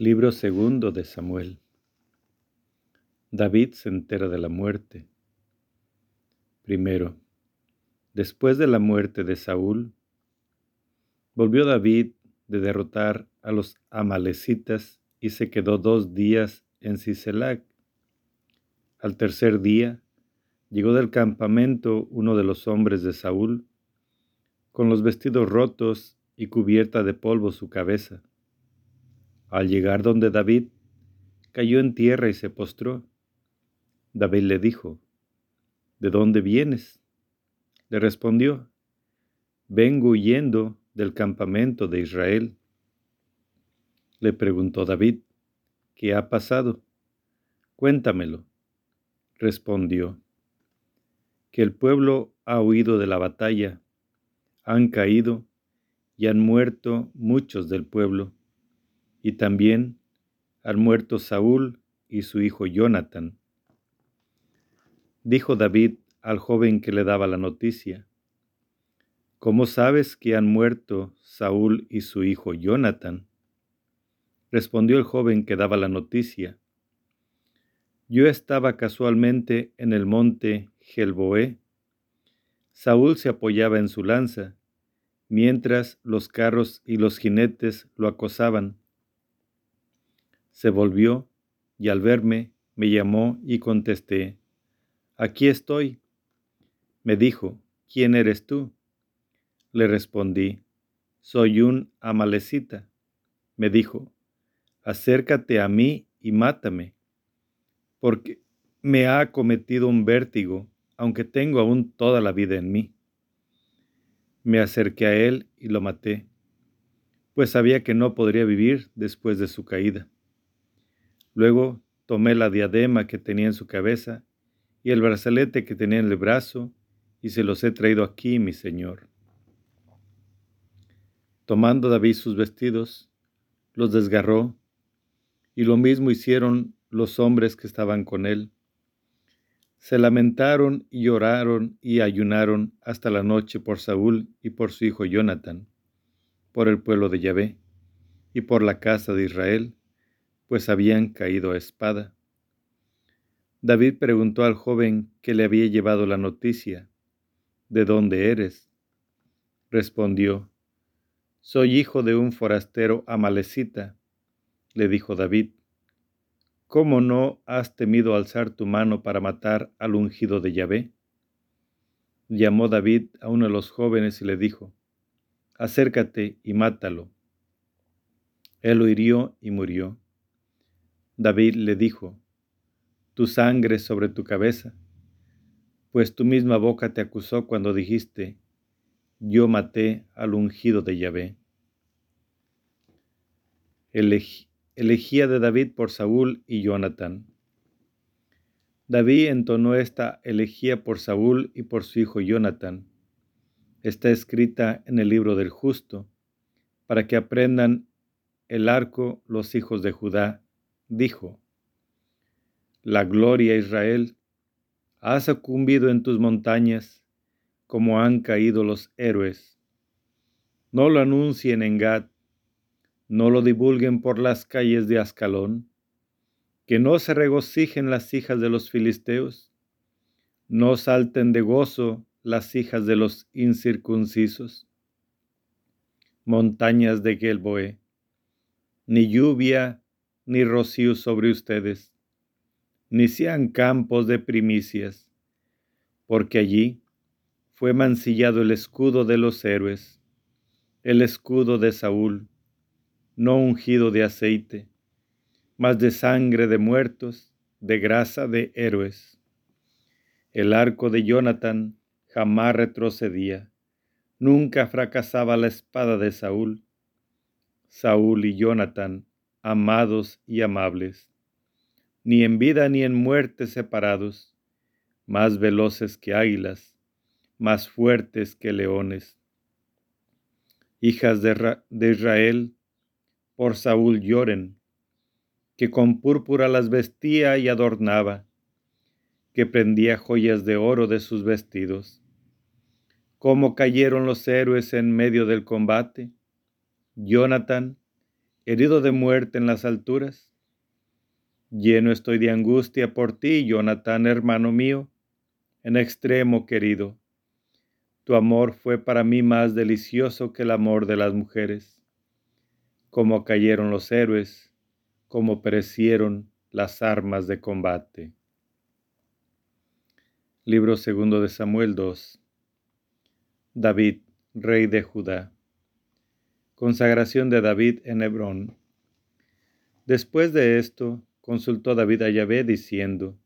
Libro segundo de Samuel. David se entera de la muerte. Primero, después de la muerte de Saúl, volvió David de derrotar a los amalecitas y se quedó dos días en Siselac. Al tercer día, llegó del campamento uno de los hombres de Saúl, con los vestidos rotos y cubierta de polvo su cabeza al llegar donde David, cayó en tierra y se postró. David le dijo, ¿De dónde vienes? Le respondió, Vengo huyendo del campamento de Israel. Le preguntó David, ¿qué ha pasado? Cuéntamelo. Respondió, que el pueblo ha huido de la batalla, han caído y han muerto muchos del pueblo y también han muerto Saúl y su hijo Jonathan. Dijo David al joven que le daba la noticia, ¿Cómo sabes que han muerto Saúl y su hijo Jonathan? Respondió el joven que daba la noticia, Yo estaba casualmente en el monte Gelboé. Saúl se apoyaba en su lanza, mientras los carros y los jinetes lo acosaban se volvió y al verme me llamó y contesté, Aquí estoy. Me dijo, ¿quién eres tú? Le respondí, soy un amalecita. Me dijo, acércate a mí y mátame, porque me ha cometido un vértigo, aunque tengo aún toda la vida en mí. Me acerqué a él y lo maté, pues sabía que no podría vivir después de su caída. Luego tomé la diadema que tenía en su cabeza y el brazalete que tenía en el brazo y se los he traído aquí, mi señor. Tomando David sus vestidos, los desgarró, y lo mismo hicieron los hombres que estaban con él. Se lamentaron y lloraron y ayunaron hasta la noche por Saúl y por su hijo Jonathan, por el pueblo de Yahvé y por la casa de Israel, pues habían caído a espada. David preguntó al joven que le había llevado la noticia, ¿De dónde eres? Respondió, Soy hijo de un forastero amalecita. Le dijo David, ¿Cómo no has temido alzar tu mano para matar al ungido de Yahvé? Llamó David a uno de los jóvenes y le dijo, Acércate y mátalo. Él lo hirió y murió. David le dijo, Tu sangre sobre tu cabeza, pues tu misma boca te acusó cuando dijiste, Yo maté al ungido de Yahvé. elegía de David por Saúl y Jonathan. David entonó esta elegía por Saúl y por su hijo Jonathan. Está escrita en el libro del justo, para que aprendan el arco los hijos de Judá dijo, La gloria Israel ha sucumbido en tus montañas como han caído los héroes. No lo anuncien en Gad, no lo divulguen por las calles de Ascalón, que no se regocijen las hijas de los filisteos, no salten de gozo las hijas de los incircuncisos. Montañas de Gelboé, ni lluvia ni rocío sobre ustedes, ni sean campos de primicias, porque allí fue mancillado el escudo de los héroes, el escudo de Saúl, no ungido de aceite, mas de sangre de muertos, de grasa de héroes. El arco de Jonathan jamás retrocedía, nunca fracasaba la espada de Saúl. Saúl y Jonathan amados y amables, ni en vida ni en muerte separados, más veloces que águilas, más fuertes que leones. Hijas de, Israel, por Saúl lloren, que con púrpura las vestía y adornaba, que prendía joyas de oro de sus vestidos. Cómo cayeron los héroes en medio del combate. Jonathan, herido de muerte en las alturas. Lleno estoy de angustia por ti, Jonathan, hermano mío, en extremo querido. Tu amor fue para mí más delicioso que el amor de las mujeres. Como cayeron los héroes, como perecieron las armas de combate. Libro segundo de Samuel 2. David, rey de Judá. Consagración de David en Hebrón. Después de esto, consultó David a Yahvé diciendo,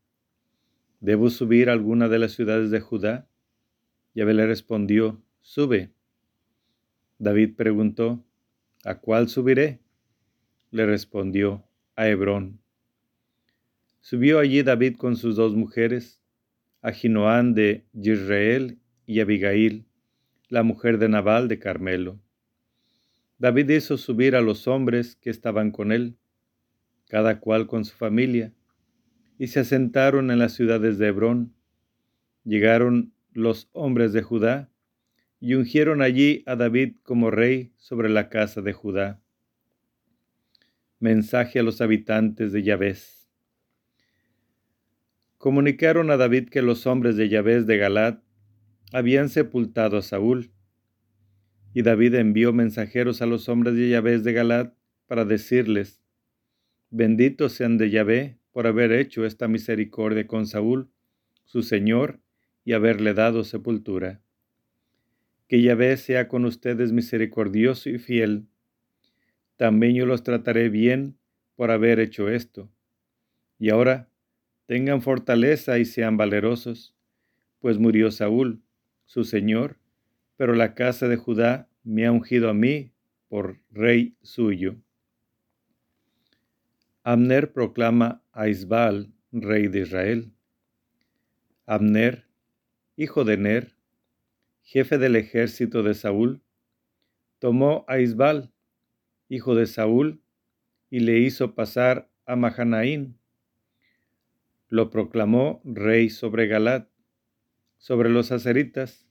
¿Debo subir a alguna de las ciudades de Judá? Yahvé le respondió, Sube. David preguntó, ¿A cuál subiré? Le respondió, a Hebrón. Subió allí David con sus dos mujeres, Ahinoán de Israel y Abigail, la mujer de Nabal de Carmelo. David hizo subir a los hombres que estaban con él, cada cual con su familia, y se asentaron en las ciudades de Hebrón. Llegaron los hombres de Judá y ungieron allí a David como rey sobre la casa de Judá. Mensaje a los habitantes de Yahvéz. Comunicaron a David que los hombres de Yahvéz de Galat habían sepultado a Saúl y David envió mensajeros a los hombres de Yahvé de Galat para decirles, Benditos sean de Yahvé por haber hecho esta misericordia con Saúl, su Señor, y haberle dado sepultura. Que Yahvé sea con ustedes misericordioso y fiel. También yo los trataré bien por haber hecho esto. Y ahora, tengan fortaleza y sean valerosos, pues murió Saúl, su Señor, pero la casa de Judá me ha ungido a mí por rey suyo. Abner proclama a Isbal, rey de Israel. Abner, hijo de Ner, jefe del ejército de Saúl, tomó a Isbal, hijo de Saúl, y le hizo pasar a Mahanaín. Lo proclamó rey sobre Galat, sobre los aceritas,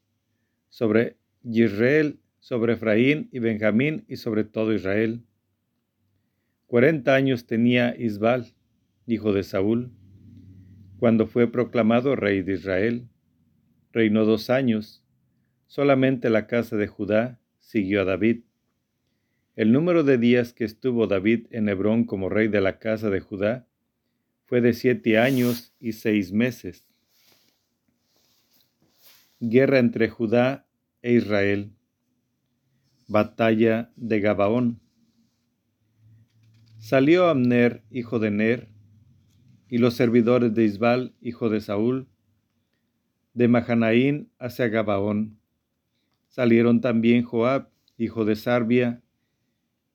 sobre Israel, sobre Efraín y Benjamín y sobre todo Israel. Cuarenta años tenía Isbal, hijo de Saúl, cuando fue proclamado rey de Israel. Reinó dos años. Solamente la casa de Judá siguió a David. El número de días que estuvo David en Hebrón como rey de la casa de Judá fue de siete años y seis meses guerra entre Judá e Israel. Batalla de Gabaón. Salió Amner, hijo de Ner, y los servidores de Isbal, hijo de Saúl, de Mahanaín hacia Gabaón. Salieron también Joab, hijo de Sarbia,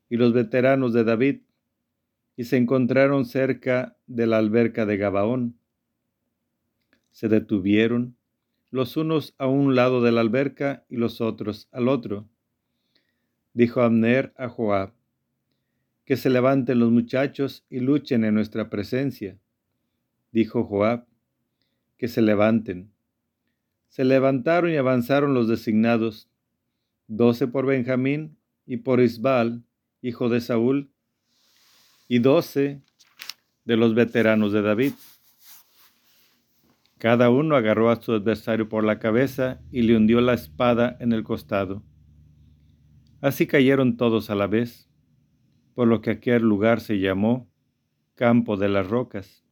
y los veteranos de David, y se encontraron cerca de la alberca de Gabaón. Se detuvieron los unos a un lado de la alberca y los otros al otro. Dijo Abner a Joab, que se levanten los muchachos y luchen en nuestra presencia. Dijo Joab, que se levanten. Se levantaron y avanzaron los designados, doce por Benjamín y por Isbal, hijo de Saúl, y doce de los veteranos de David. Cada uno agarró a su adversario por la cabeza y le hundió la espada en el costado. Así cayeron todos a la vez, por lo que aquel lugar se llamó Campo de las Rocas.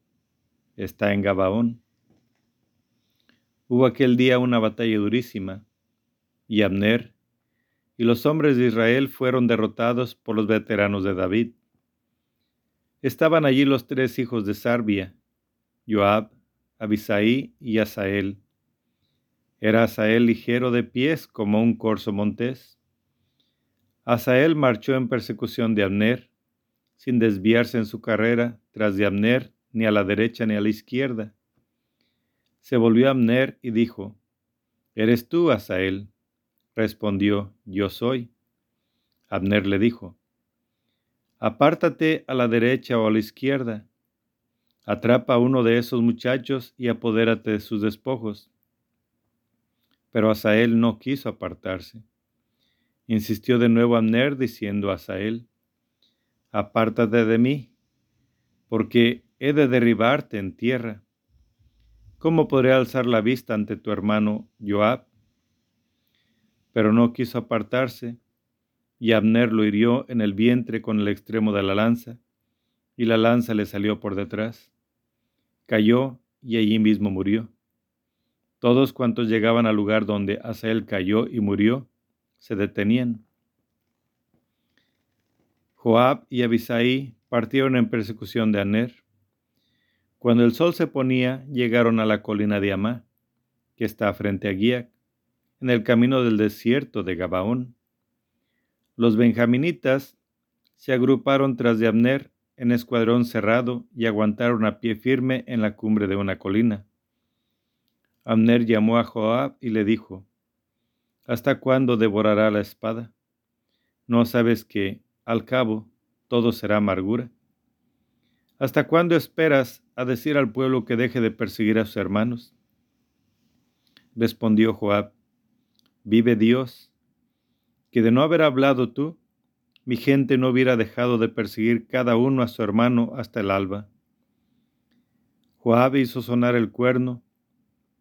Está en Gabaón. Hubo aquel día una batalla durísima, y Abner y los hombres de Israel fueron derrotados por los veteranos de David. Estaban allí los tres hijos de Sarbia, Joab, Abisaí y Asael. Era Asael ligero de pies como un corzo montés. Asael marchó en persecución de Abner, sin desviarse en su carrera tras de Abner ni a la derecha ni a la izquierda. Se volvió Abner y dijo, ¿Eres tú, Asael? Respondió, Yo soy. Abner le dijo, Apártate a la derecha o a la izquierda. Atrapa a uno de esos muchachos y apodérate de sus despojos. Pero Asael no quiso apartarse. Insistió de nuevo Abner diciendo a Asael, apártate de mí, porque he de derribarte en tierra. ¿Cómo podré alzar la vista ante tu hermano Joab? Pero no quiso apartarse, y Abner lo hirió en el vientre con el extremo de la lanza, y la lanza le salió por detrás. Cayó y allí mismo murió. Todos cuantos llegaban al lugar donde Asael cayó y murió, se detenían. Joab y Abisai partieron en persecución de Aner. Cuando el sol se ponía, llegaron a la colina de Amá, que está frente a Guiac, en el camino del desierto de Gabaón. Los benjaminitas se agruparon tras de Abner en escuadrón cerrado y aguantaron a pie firme en la cumbre de una colina. Abner llamó a Joab y le dijo, ¿Hasta cuándo devorará la espada? ¿No sabes que, al cabo, todo será amargura? ¿Hasta cuándo esperas a decir al pueblo que deje de perseguir a sus hermanos? Respondió Joab, vive Dios, que de no haber hablado tú, mi gente no hubiera dejado de perseguir cada uno a su hermano hasta el alba. Joab hizo sonar el cuerno,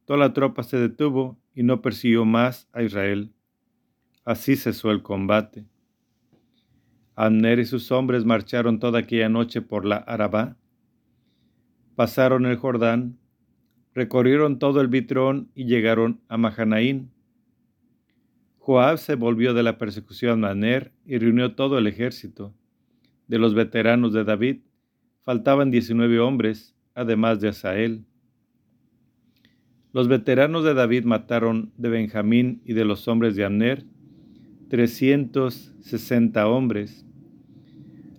toda la tropa se detuvo y no persiguió más a Israel. Así cesó el combate. Abner y sus hombres marcharon toda aquella noche por la Arabá. Pasaron el Jordán, recorrieron todo el Bitrón y llegaron a Mahanaín. Joab se volvió de la persecución a Abner y reunió todo el ejército. De los veteranos de David faltaban diecinueve hombres, además de Asael. Los veteranos de David mataron de Benjamín y de los hombres de Abner 360 hombres.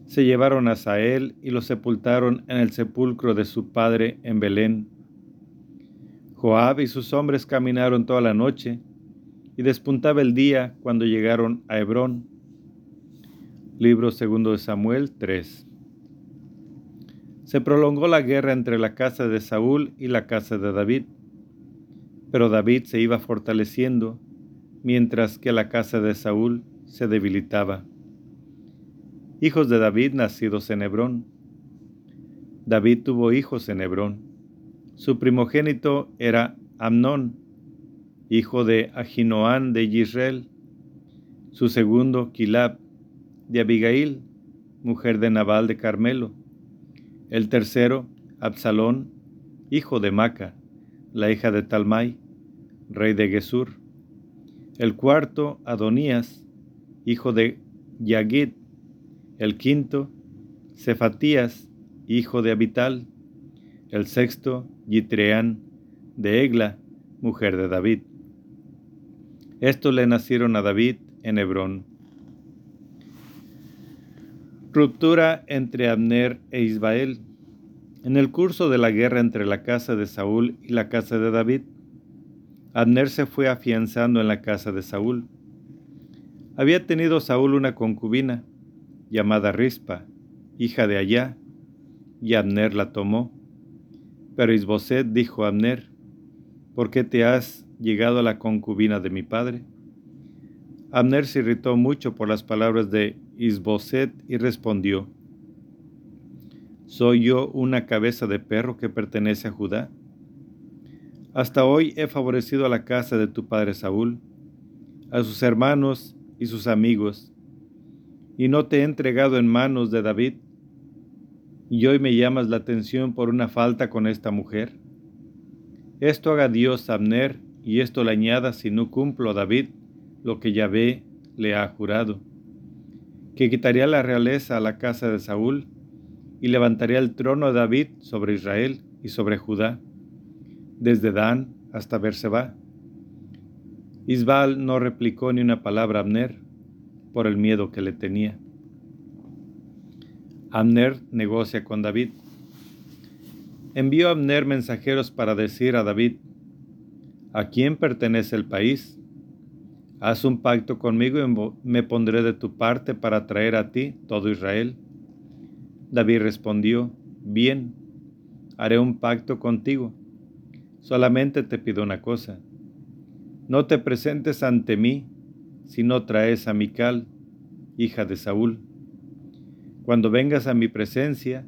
Se llevaron a Sael y lo sepultaron en el sepulcro de su padre en Belén. Joab y sus hombres caminaron toda la noche y despuntaba el día cuando llegaron a Hebrón. Libro segundo de Samuel 3. Se prolongó la guerra entre la casa de Saúl y la casa de David, pero David se iba fortaleciendo mientras que la casa de Saúl se debilitaba. Hijos de David nacidos en Hebrón. David tuvo hijos en Hebrón. Su primogénito era Amnón, hijo de Ahinoán de Israel. Su segundo, Kilab, de Abigail, mujer de Nabal de Carmelo. El tercero, Absalón, hijo de Maca, la hija de Talmai, rey de Gesur el cuarto, Adonías, hijo de Yagid, el quinto, Cefatías, hijo de Abital, el sexto, Yitreán, de Egla, mujer de David. Estos le nacieron a David en Hebrón. Ruptura entre Abner e Isbael. En el curso de la guerra entre la casa de Saúl y la casa de David, Abner se fue afianzando en la casa de Saúl. Había tenido Saúl una concubina llamada Rispa, hija de Allá, y Abner la tomó. Pero Isboset dijo a Abner, ¿por qué te has llegado a la concubina de mi padre? Abner se irritó mucho por las palabras de Isboset y respondió, ¿Soy yo una cabeza de perro que pertenece a Judá? Hasta hoy he favorecido a la casa de tu padre Saúl, a sus hermanos y sus amigos, y no te he entregado en manos de David. Y hoy me llamas la atención por una falta con esta mujer. Esto haga Dios Abner, y esto le añada si no cumplo a David lo que Yahvé le ha jurado, que quitaría la realeza a la casa de Saúl y levantaría el trono de David sobre Israel y sobre Judá desde Dan hasta Berseba. Isbal no replicó ni una palabra a Abner por el miedo que le tenía. Abner negocia con David. Envió a Abner mensajeros para decir a David, ¿a quién pertenece el país? Haz un pacto conmigo y me pondré de tu parte para traer a ti todo Israel. David respondió, bien, haré un pacto contigo Solamente te pido una cosa. No te presentes ante mí si no traes a Mical, hija de Saúl. Cuando vengas a mi presencia,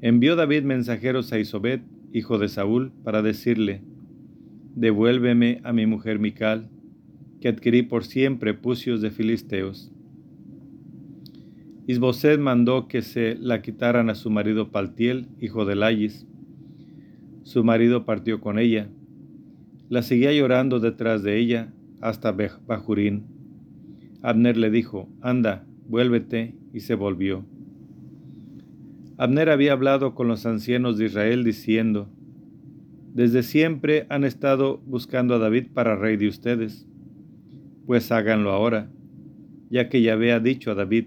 envió David mensajeros a Isobet, hijo de Saúl, para decirle, devuélveme a mi mujer Mical, que adquirí por siempre pucios de filisteos. Isboset mandó que se la quitaran a su marido Paltiel, hijo de Layis. Su marido partió con ella. La seguía llorando detrás de ella hasta Bajurín. Abner le dijo, anda, vuélvete, y se volvió. Abner había hablado con los ancianos de Israel diciendo, Desde siempre han estado buscando a David para rey de ustedes, pues háganlo ahora, ya que Yahvé ha dicho a David,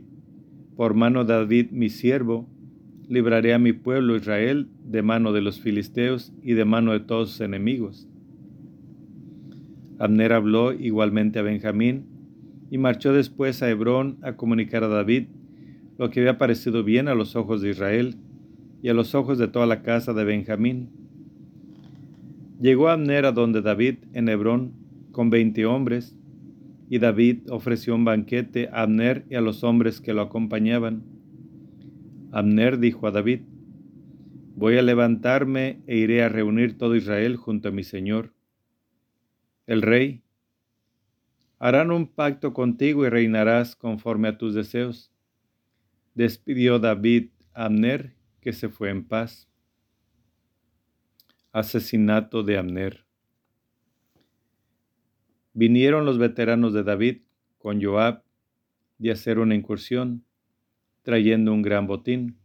por mano de David mi siervo, libraré a mi pueblo Israel de mano de los filisteos y de mano de todos sus enemigos. Abner habló igualmente a Benjamín y marchó después a Hebrón a comunicar a David lo que había parecido bien a los ojos de Israel y a los ojos de toda la casa de Benjamín. Llegó Abner a donde David en Hebrón con veinte hombres y David ofreció un banquete a Abner y a los hombres que lo acompañaban. Abner dijo a David, Voy a levantarme e iré a reunir todo Israel junto a mi Señor. El rey, harán un pacto contigo y reinarás conforme a tus deseos. Despidió David a Abner, que se fue en paz. Asesinato de Abner. Vinieron los veteranos de David con Joab de hacer una incursión, trayendo un gran botín.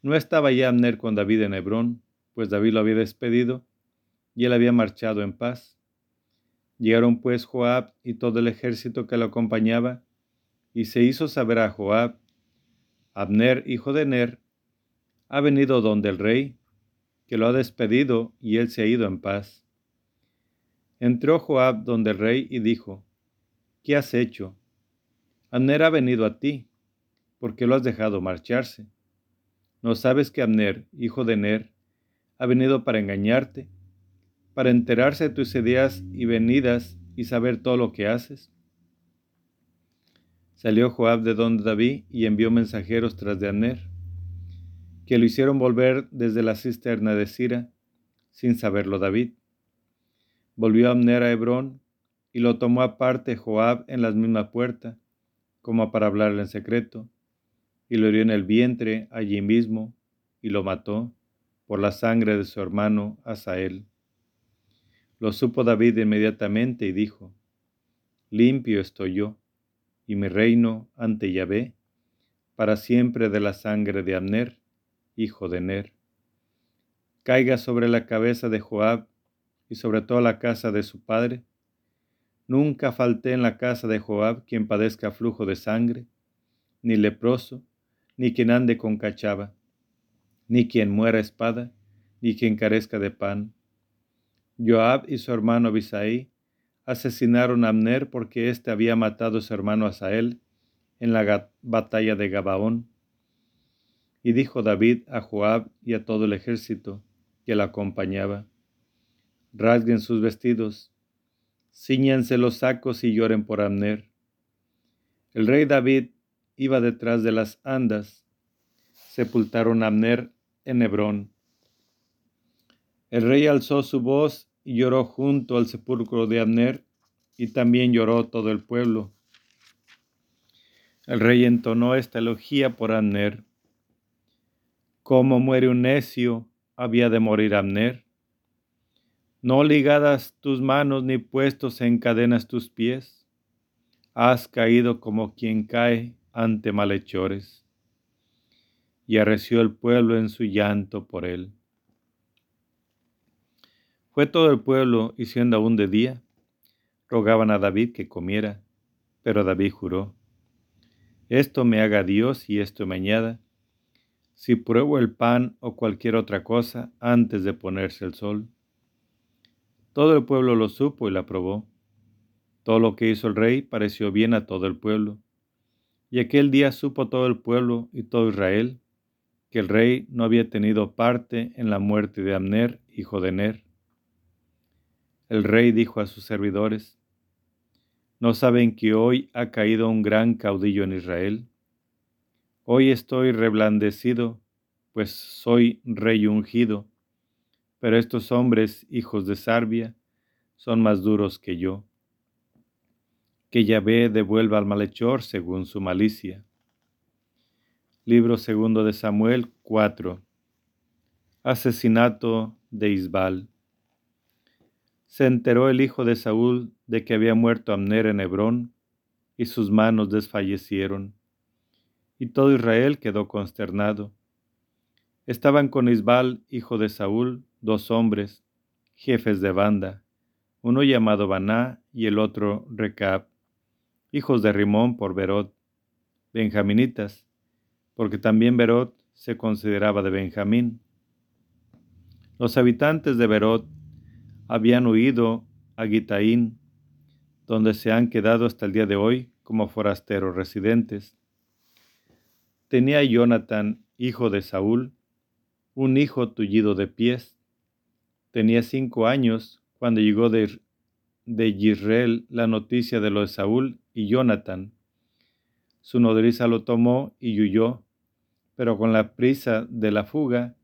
No estaba ya Abner con David en Hebrón, pues David lo había despedido y él había marchado en paz. Llegaron pues Joab y todo el ejército que lo acompañaba, y se hizo saber a Joab, Abner, hijo de Ner, ha venido donde el rey, que lo ha despedido y él se ha ido en paz. Entró Joab donde el rey y dijo, ¿qué has hecho? Abner ha venido a ti, porque lo has dejado marcharse. ¿No sabes que Abner, hijo de Ner, ha venido para engañarte, para enterarse de tus ideas y venidas y saber todo lo que haces? Salió Joab de donde David y envió mensajeros tras de Abner, que lo hicieron volver desde la cisterna de Sira, sin saberlo David. Volvió Abner a Hebrón y lo tomó aparte Joab en la misma puerta, como para hablarle en secreto, y lo hirió en el vientre allí mismo, y lo mató por la sangre de su hermano Asael. Lo supo David inmediatamente y dijo, Limpio estoy yo, y mi reino ante Yahvé, para siempre de la sangre de Abner, hijo de Ner. Caiga sobre la cabeza de Joab y sobre toda la casa de su padre. Nunca falté en la casa de Joab quien padezca flujo de sangre, ni leproso, ni quien ande con cachava, ni quien muera espada, ni quien carezca de pan. Joab y su hermano Abisaí asesinaron a Abner porque éste había matado a su hermano Asael en la batalla de Gabaón. Y dijo David a Joab y a todo el ejército que la acompañaba, rasguen sus vestidos, ciñanse los sacos y lloren por Abner. El rey David iba detrás de las andas, sepultaron a Abner en Hebrón. El rey alzó su voz y lloró junto al sepulcro de Abner, y también lloró todo el pueblo. El rey entonó esta elogía por Abner. Como muere un necio, había de morir Abner no ligadas tus manos ni puestos en cadenas tus pies, has caído como quien cae ante malhechores. Y arreció el pueblo en su llanto por él. Fue todo el pueblo, y siendo aún de día, rogaban a David que comiera, pero David juró, esto me haga Dios y esto me añada, si pruebo el pan o cualquier otra cosa antes de ponerse el sol. Todo el pueblo lo supo y la aprobó. Todo lo que hizo el rey pareció bien a todo el pueblo. Y aquel día supo todo el pueblo y todo Israel que el rey no había tenido parte en la muerte de Amner, hijo de Ner. El rey dijo a sus servidores, ¿no saben que hoy ha caído un gran caudillo en Israel? Hoy estoy reblandecido, pues soy rey ungido, pero estos hombres, hijos de Sarbia, son más duros que yo. Que Yahvé devuelva al malhechor según su malicia. Libro segundo de Samuel 4. Asesinato de Isbal. Se enteró el hijo de Saúl de que había muerto Amner en Hebrón, y sus manos desfallecieron, y todo Israel quedó consternado. Estaban con Isbal, hijo de Saúl, dos hombres, jefes de banda, uno llamado Baná y el otro Recab, hijos de Rimón por Berot, benjaminitas, porque también Berot se consideraba de Benjamín. Los habitantes de Berot habían huido a Gitaín, donde se han quedado hasta el día de hoy como forasteros residentes. Tenía Jonathan, hijo de Saúl, un hijo tullido de pies. Tenía cinco años cuando llegó de, de la noticia de lo de Saúl y Jonathan. Su nodriza lo tomó y huyó, pero con la prisa de la fuga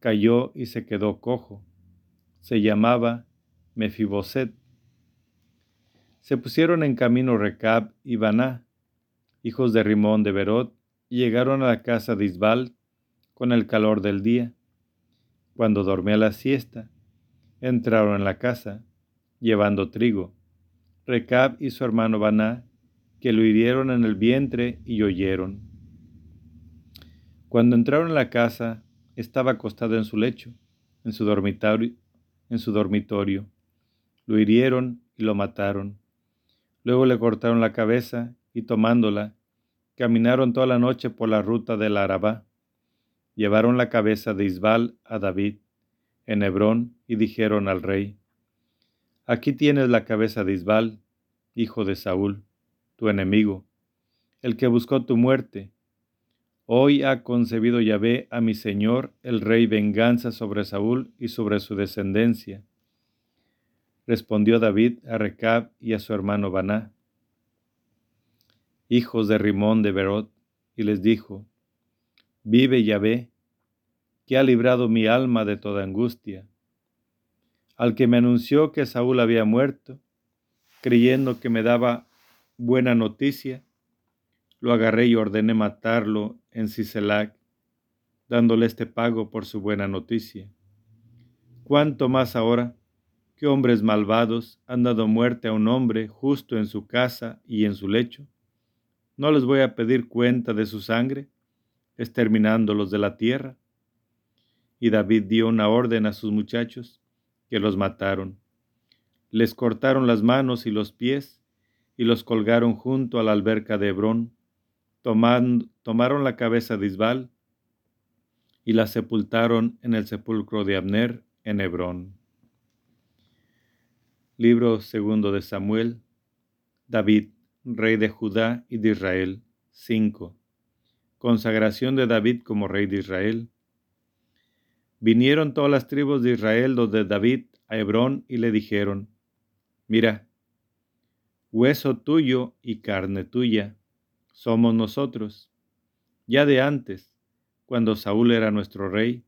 cayó y se quedó cojo. Se llamaba Mefiboset. Se pusieron en camino Recab y Baná, hijos de Rimón de Berot, llegaron a la casa de Isbal con el calor del día. Cuando dormía la siesta, entraron en la casa, llevando trigo. Recab y su hermano Baná, que lo hirieron en el vientre y oyeron. Cuando entraron en la casa, estaba acostado en su lecho, en su dormitorio, en su dormitorio. Lo hirieron y lo mataron. Luego le cortaron la cabeza y tomándola, caminaron toda la noche por la ruta del Arabá. Llevaron la cabeza de Isbal a David en Hebrón y dijeron al rey, Aquí tienes la cabeza de Isbal, hijo de Saúl, tu enemigo, el que buscó tu muerte Hoy ha concebido Yahvé a mi Señor, el Rey, venganza sobre Saúl y sobre su descendencia. Respondió David a Recab y a su hermano Baná, hijos de Rimón de Berot, y les dijo, Vive Yahvé, que ha librado mi alma de toda angustia. Al que me anunció que Saúl había muerto, creyendo que me daba buena noticia, lo agarré y ordené matarlo en Siselac, dándole este pago por su buena noticia. ¿Cuánto más ahora que hombres malvados han dado muerte a un hombre justo en su casa y en su lecho? ¿No les voy a pedir cuenta de su sangre, exterminándolos de la tierra? Y David dio una orden a sus muchachos, que los mataron. Les cortaron las manos y los pies, y los colgaron junto a la alberca de Hebrón, tomaron la cabeza de Isbal y la sepultaron en el sepulcro de Abner en Hebrón. Libro segundo de Samuel, David, rey de Judá y de Israel, 5. Consagración de David como rey de Israel. Vinieron todas las tribus de Israel donde David a Hebrón y le dijeron, Mira, hueso tuyo y carne tuya somos nosotros. Ya de antes, cuando Saúl era nuestro rey,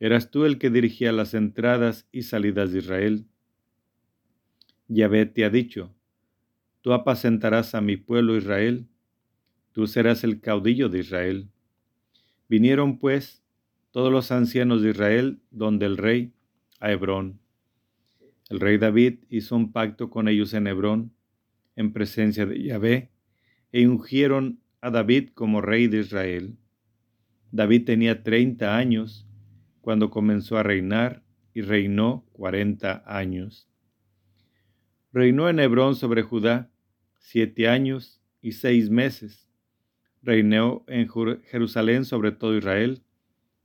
eras tú el que dirigía las entradas y salidas de Israel. Yahvé te ha dicho, tú apacentarás a mi pueblo Israel, tú serás el caudillo de Israel. Vinieron pues todos los ancianos de Israel donde el rey, a Hebrón. El rey David hizo un pacto con ellos en Hebrón, en presencia de Yahvé, e ungieron a David como rey de Israel. David tenía treinta años cuando comenzó a reinar y reinó cuarenta años. Reinó en Hebrón sobre Judá siete años y seis meses. Reinó en Jerusalén sobre todo Israel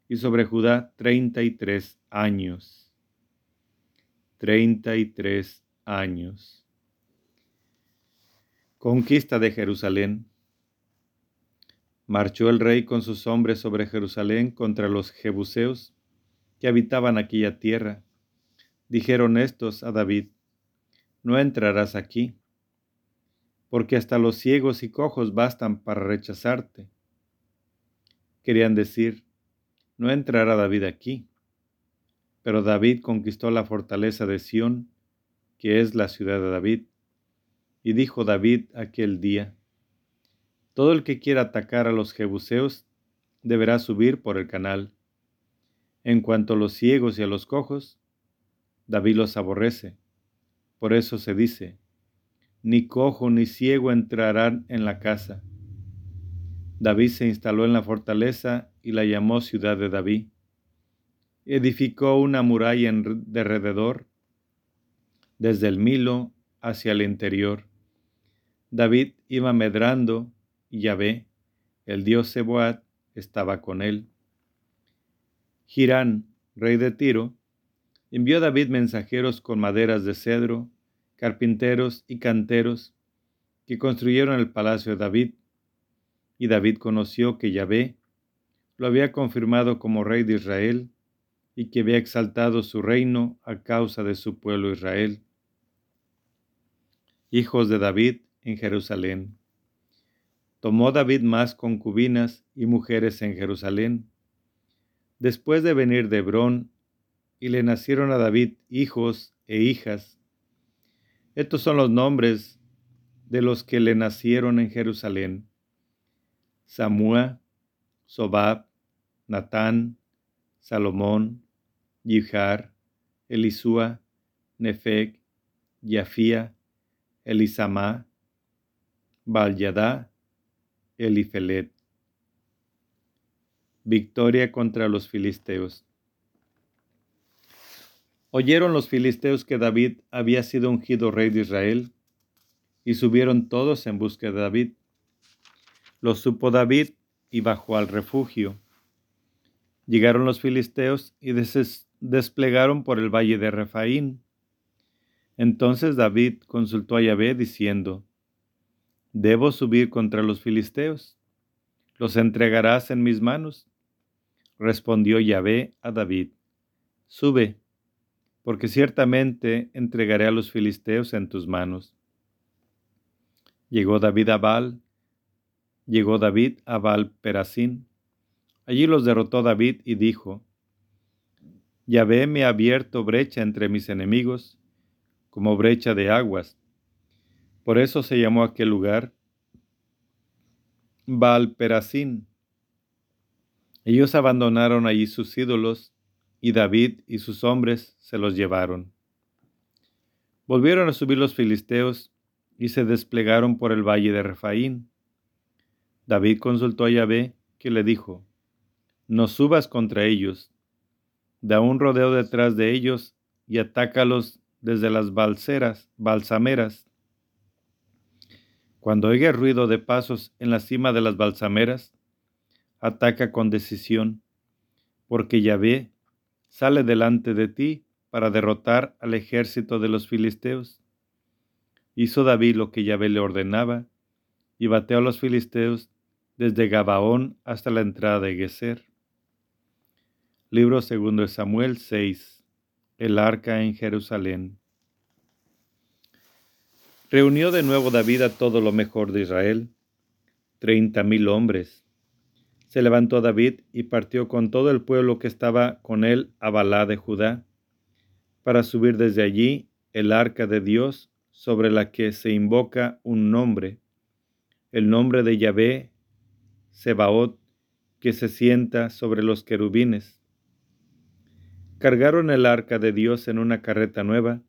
y sobre Judá treinta y tres años. Treinta y tres años. Conquista de Jerusalén. Marchó el rey con sus hombres sobre Jerusalén contra los jebuseos que habitaban aquella tierra. Dijeron estos a David, no entrarás aquí, porque hasta los ciegos y cojos bastan para rechazarte. Querían decir, no entrará David aquí. Pero David conquistó la fortaleza de Sión, que es la ciudad de David. Y dijo David aquel día, Todo el que quiera atacar a los jebuseos deberá subir por el canal. En cuanto a los ciegos y a los cojos, David los aborrece. Por eso se dice, ni cojo ni ciego entrarán en la casa. David se instaló en la fortaleza y la llamó ciudad de David. Edificó una muralla de alrededor, desde el Milo hacia el interior. David iba medrando y Yahvé, el dios Seboat, estaba con él. Girán, rey de Tiro, envió a David mensajeros con maderas de cedro, carpinteros y canteros, que construyeron el palacio de David. Y David conoció que Yahvé lo había confirmado como rey de Israel y que había exaltado su reino a causa de su pueblo Israel. Hijos de David en Jerusalén. Tomó David más concubinas y mujeres en Jerusalén. Después de venir de Hebrón, y le nacieron a David hijos e hijas. Estos son los nombres de los que le nacieron en Jerusalén. Samúa, Sobab, Natán, Salomón, Yihar, Elisúa, Nefeg, Yafía, Elisamá, Balyadá, Elifelet. Victoria contra los filisteos. Oyeron los filisteos que David había sido ungido rey de Israel, y subieron todos en busca de David. Lo supo David y bajó al refugio. Llegaron los filisteos y desplegaron por el valle de Refaín. Entonces David consultó a Yahvé diciendo, ¿Debo subir contra los filisteos? ¿Los entregarás en mis manos? Respondió Yahvé a David, Sube, porque ciertamente entregaré a los filisteos en tus manos. Llegó David a Baal, llegó David a Baal Perasín, Allí los derrotó David y dijo, Yahvé me ha abierto brecha entre mis enemigos, como brecha de aguas. Por eso se llamó aquel lugar Baal-Perasín. Ellos abandonaron allí sus ídolos, y David y sus hombres se los llevaron. Volvieron a subir los filisteos y se desplegaron por el valle de Refaín. David consultó a Yahvé, que le dijo, no subas contra ellos, da un rodeo detrás de ellos y atácalos desde las balseras, balsameras. Cuando oiga ruido de pasos en la cima de las balsameras, ataca con decisión, porque Yahvé sale delante de ti para derrotar al ejército de los filisteos. Hizo David lo que Yahvé le ordenaba, y bateó a los filisteos desde Gabaón hasta la entrada de Geser. Libro segundo de Samuel 6. El arca en Jerusalén. Reunió de nuevo David a todo lo mejor de Israel, treinta mil hombres. Se levantó David y partió con todo el pueblo que estaba con él a Balá de Judá, para subir desde allí el arca de Dios sobre la que se invoca un nombre, el nombre de Yahvé, Sebaot, que se sienta sobre los querubines. Cargaron el arca de Dios en una carreta nueva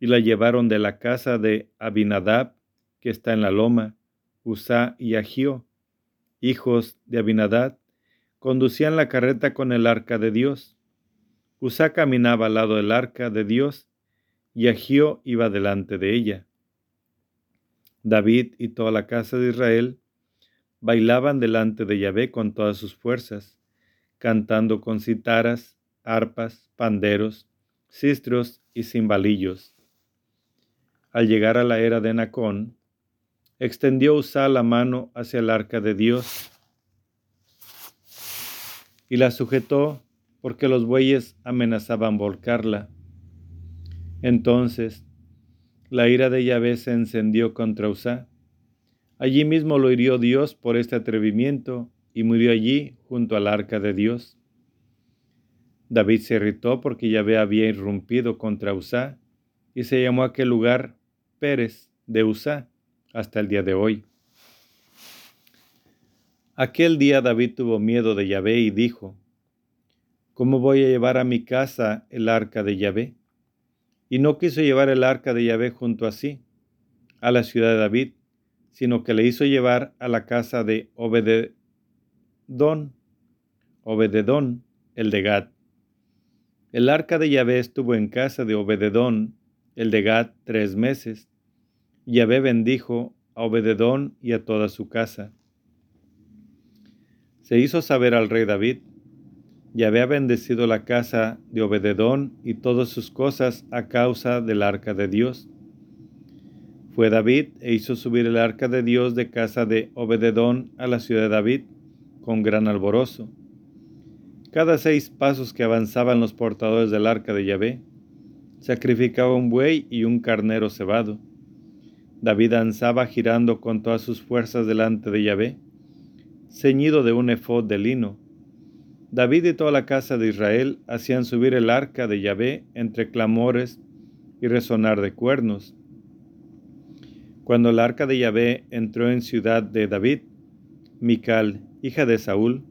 y la llevaron de la casa de Abinadab, que está en la loma, Usá y Agio, hijos de Abinadab, conducían la carreta con el arca de Dios. Usá caminaba al lado del arca de Dios y Agio iba delante de ella. David y toda la casa de Israel bailaban delante de Yahvé con todas sus fuerzas, cantando con citaras, arpas, panderos, cistros y cimbalillos. Al llegar a la era de Nacón, extendió Usá la mano hacia el arca de Dios y la sujetó porque los bueyes amenazaban volcarla. Entonces la ira de Yahvé se encendió contra Usá. Allí mismo lo hirió Dios por este atrevimiento y murió allí junto al arca de Dios. David se irritó porque Yahvé había irrumpido contra Usá y se llamó aquel lugar Pérez de Usá hasta el día de hoy. Aquel día David tuvo miedo de Yahvé y dijo, ¿Cómo voy a llevar a mi casa el arca de Yahvé? Y no quiso llevar el arca de Yahvé junto a sí, a la ciudad de David, sino que le hizo llevar a la casa de Obededón, Obededón, el de Gad. El arca de Yahvé estuvo en casa de Obededón, el de Gad, tres meses. Yahvé bendijo a Obededón y a toda su casa se hizo saber al rey David, y había bendecido la casa de Obededón y todas sus cosas a causa del arca de Dios. Fue David e hizo subir el arca de Dios de casa de Obededón a la ciudad de David con gran alborozo. Cada seis pasos que avanzaban los portadores del arca de Yahvé, sacrificaba un buey y un carnero cebado. David danzaba girando con todas sus fuerzas delante de Yahvé ceñido de un efod de lino. David y toda la casa de Israel hacían subir el arca de Yahvé entre clamores y resonar de cuernos. Cuando el arca de Yahvé entró en ciudad de David, Mical, hija de Saúl,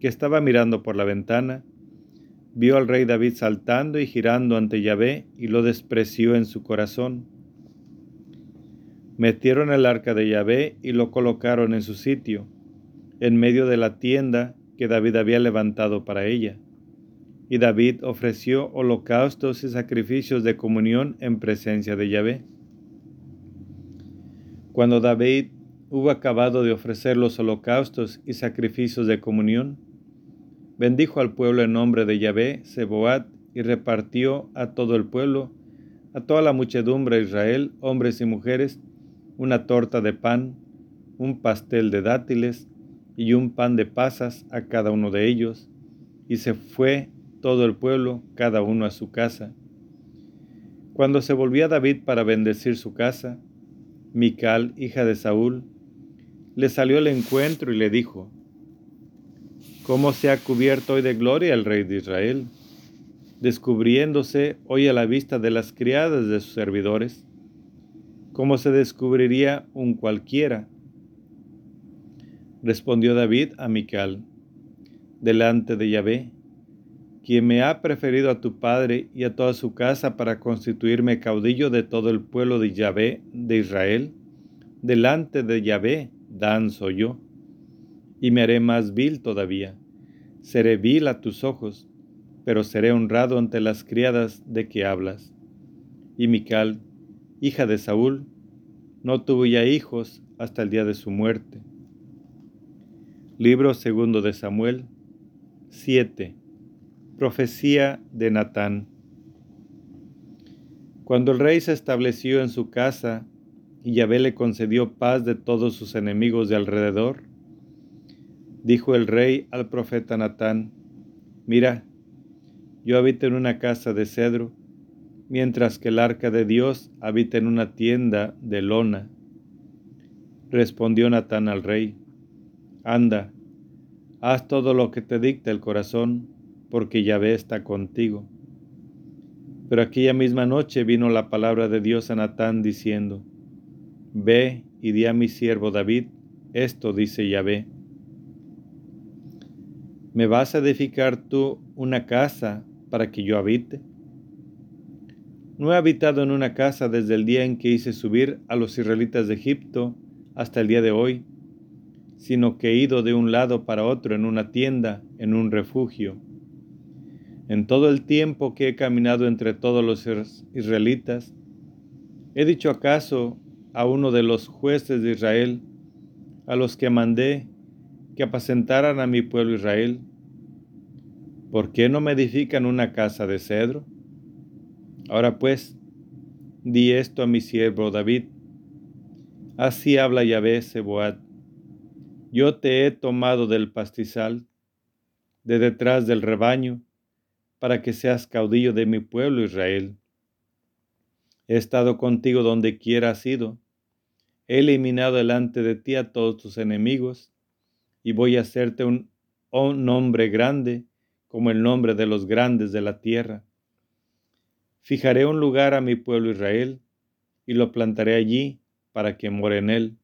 que estaba mirando por la ventana, vio al rey David saltando y girando ante Yahvé y lo despreció en su corazón. Metieron el arca de Yahvé y lo colocaron en su sitio en medio de la tienda que David había levantado para ella. Y David ofreció holocaustos y sacrificios de comunión en presencia de Yahvé. Cuando David hubo acabado de ofrecer los holocaustos y sacrificios de comunión, bendijo al pueblo en nombre de Yahvé, Seboat, y repartió a todo el pueblo, a toda la muchedumbre de Israel, hombres y mujeres, una torta de pan, un pastel de dátiles, y un pan de pasas a cada uno de ellos, y se fue todo el pueblo, cada uno a su casa. Cuando se volvía David para bendecir su casa, Mical, hija de Saúl, le salió al encuentro y le dijo, ¿Cómo se ha cubierto hoy de gloria el rey de Israel, descubriéndose hoy a la vista de las criadas de sus servidores? ¿Cómo se descubriría un cualquiera Respondió David a Mical, delante de Yahvé, quien me ha preferido a tu padre y a toda su casa para constituirme caudillo de todo el pueblo de Yahvé de Israel, delante de Yahvé danzo yo, y me haré más vil todavía. Seré vil a tus ojos, pero seré honrado ante las criadas de que hablas. Y Mical, hija de Saúl, no tuvo ya hijos hasta el día de su muerte. Libro segundo de Samuel 7. Profecía de Natán. Cuando el rey se estableció en su casa y Yahvé le concedió paz de todos sus enemigos de alrededor, dijo el rey al profeta Natán, mira, yo habito en una casa de cedro, mientras que el arca de Dios habita en una tienda de lona. Respondió Natán al rey, Anda, haz todo lo que te dicta el corazón, porque Yahvé está contigo. Pero aquella misma noche vino la palabra de Dios a Natán diciendo, Ve y di a mi siervo David, esto dice Yahvé. ¿Me vas a edificar tú una casa para que yo habite? No he habitado en una casa desde el día en que hice subir a los israelitas de Egipto hasta el día de hoy, sino que he ido de un lado para otro en una tienda, en un refugio. En todo el tiempo que he caminado entre todos los israelitas, ¿he dicho acaso a uno de los jueces de Israel, a los que mandé que apacentaran a mi pueblo Israel, ¿por qué no me edifican una casa de cedro? Ahora pues, di esto a mi siervo David. Así habla Yahvé Seboat yo te he tomado del pastizal, de detrás del rebaño, para que seas caudillo de mi pueblo Israel. He estado contigo donde quiera has ido. He eliminado delante de ti a todos tus enemigos. y voy a hacerte un, un nombre grande como el nombre de los grandes de la tierra. Fijaré un lugar a mi pueblo Israel y lo plantaré allí para que more en él.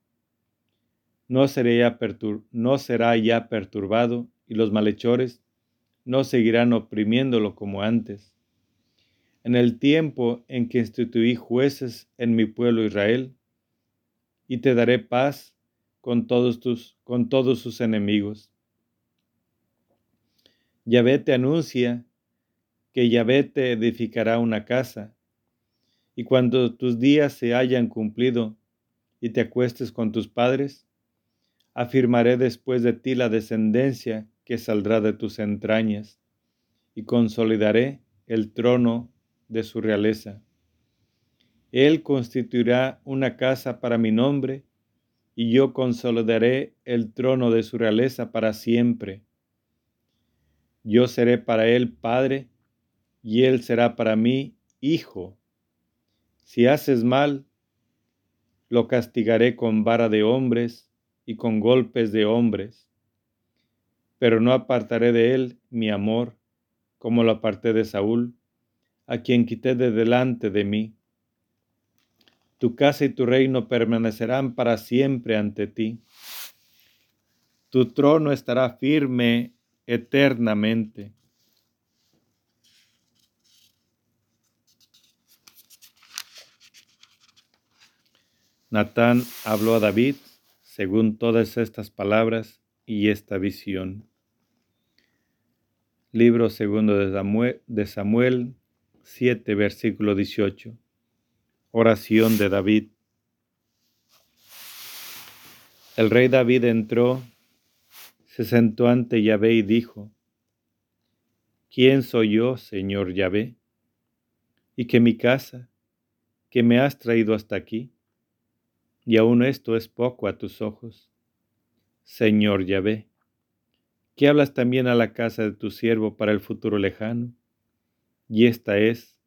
No, será ya perturbado y los malhechores no seguirán oprimiéndolo como antes. En el tiempo en que instituí jueces en mi pueblo Israel, y te daré paz con todos tus con todos sus enemigos. Yahvé te anuncia que Yahvé te edificará una casa, y cuando tus días se hayan cumplido y te acuestes con tus padres, afirmaré después de ti la descendencia que saldrá de tus entrañas, y consolidaré el trono de su realeza. Él constituirá una casa para mi nombre, y yo consolidaré el trono de su realeza para siempre. Yo seré para él padre, y él será para mí hijo. Si haces mal, lo castigaré con vara de hombres y con golpes de hombres, pero no apartaré de él mi amor, como lo aparté de Saúl, a quien quité de delante de mí. Tu casa y tu reino permanecerán para siempre ante ti. Tu trono estará firme eternamente. Natán habló a David según todas estas palabras y esta visión. Libro segundo de Samuel, de Samuel 7, versículo 18. Oración de David. El rey David entró, se sentó ante Yahvé y dijo, ¿Quién soy yo, Señor Yahvé? Y que mi casa, que me has traído hasta aquí, y aún esto es poco a tus ojos. Señor Yahvé, que hablas también a la casa de tu siervo para el futuro lejano, y esta es